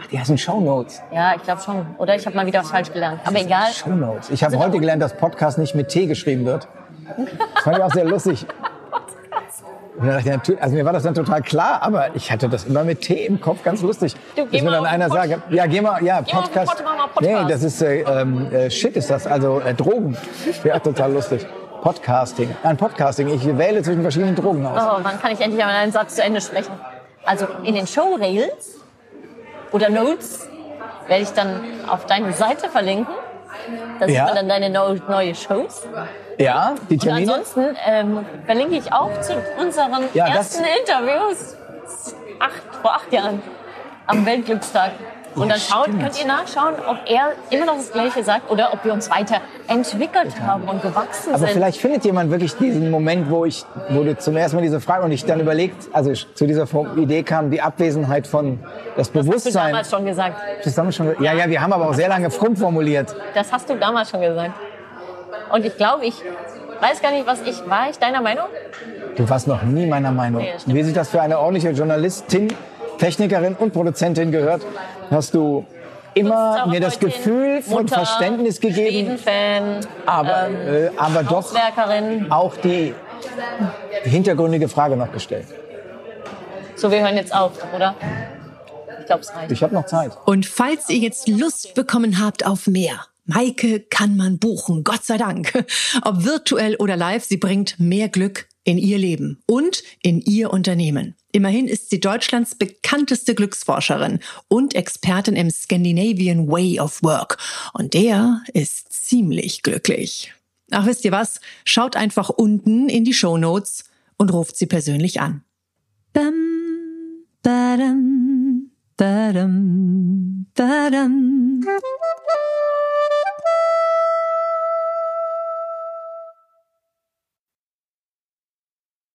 Ach, die heißen Shownotes. Ja, ich glaube schon. Oder ich habe mal wieder was falsch gelernt. Aber egal. Shownotes. Ich habe Also heute gelernt, dass Podcast nicht mit T geschrieben wird. Das fand ich auch sehr lustig. Und dann dachte ich, natürlich- Also mir war das dann total klar, aber ich hatte das immer mit T im Kopf, ganz lustig. Du, Dass mir mal dann einer sagt, ja, geh mal, ja, Geh mal Podcast. Mal Podcast. Nee, das ist, äh, ähm, äh, Shit ist das, also äh, Drogen. Ja, total lustig. Podcasting. Nein, Podcasting. Ich wähle zwischen verschiedenen Drogen aus. Oh, wann kann ich endlich einmal einen Satz zu Ende sprechen? Also in den Showrails oder Notes werde ich dann auf deine Seite verlinken. Da sieht Ja. man dann deine neu- neue Shows. Ja, die Und Termine. ansonsten ähm, verlinke ich auch zu unseren Ja, das- ersten Interviews acht, vor acht Jahren am Weltglückstag. Und Ja, dann schaut, könnt ihr nachschauen, ob er immer noch das Gleiche sagt oder ob wir uns weiter entwickelt haben und gewachsen Aber sind. vielleicht findet jemand wirklich diesen Moment, wo ich, wo du zum ersten Mal diese Frage und ich dann überlegt, also zu dieser Idee kam, die Abwesenheit von das das hast du Bewusstsein. damals schon gesagt. Das schon, ja, ja, wir haben aber auch sehr lange frum formuliert. Das hast du damals schon gesagt. Und ich glaube, ich weiß gar nicht, was ich war. Ich deiner Meinung? Du warst noch nie meiner Meinung. Nee. Wie sich das für eine ordentliche Journalistin, Technikerin und Produzentin gehört, hast du immer mir das Gefühl von Mutter, Verständnis gegeben, Schweden-Fan, aber, äh, aber doch auch die hintergründige Frage noch gestellt. So, wir hören jetzt auf, oder? Ich glaube, es reicht. Ich habe noch Zeit. Und falls ihr jetzt Lust bekommen habt auf mehr, Maike kann man buchen, Gott sei Dank. [LAUGHS] Ob virtuell oder live, sie bringt mehr Glück in ihr Leben und in ihr Unternehmen. Immerhin ist sie Deutschlands bekannteste Glücksforscherin und Expertin im Scandinavian Way of Work. Und der ist ziemlich glücklich. Ach, wisst ihr was? Schaut einfach unten in die Show Notes und ruft sie persönlich an. Bam, badam, badam, badam.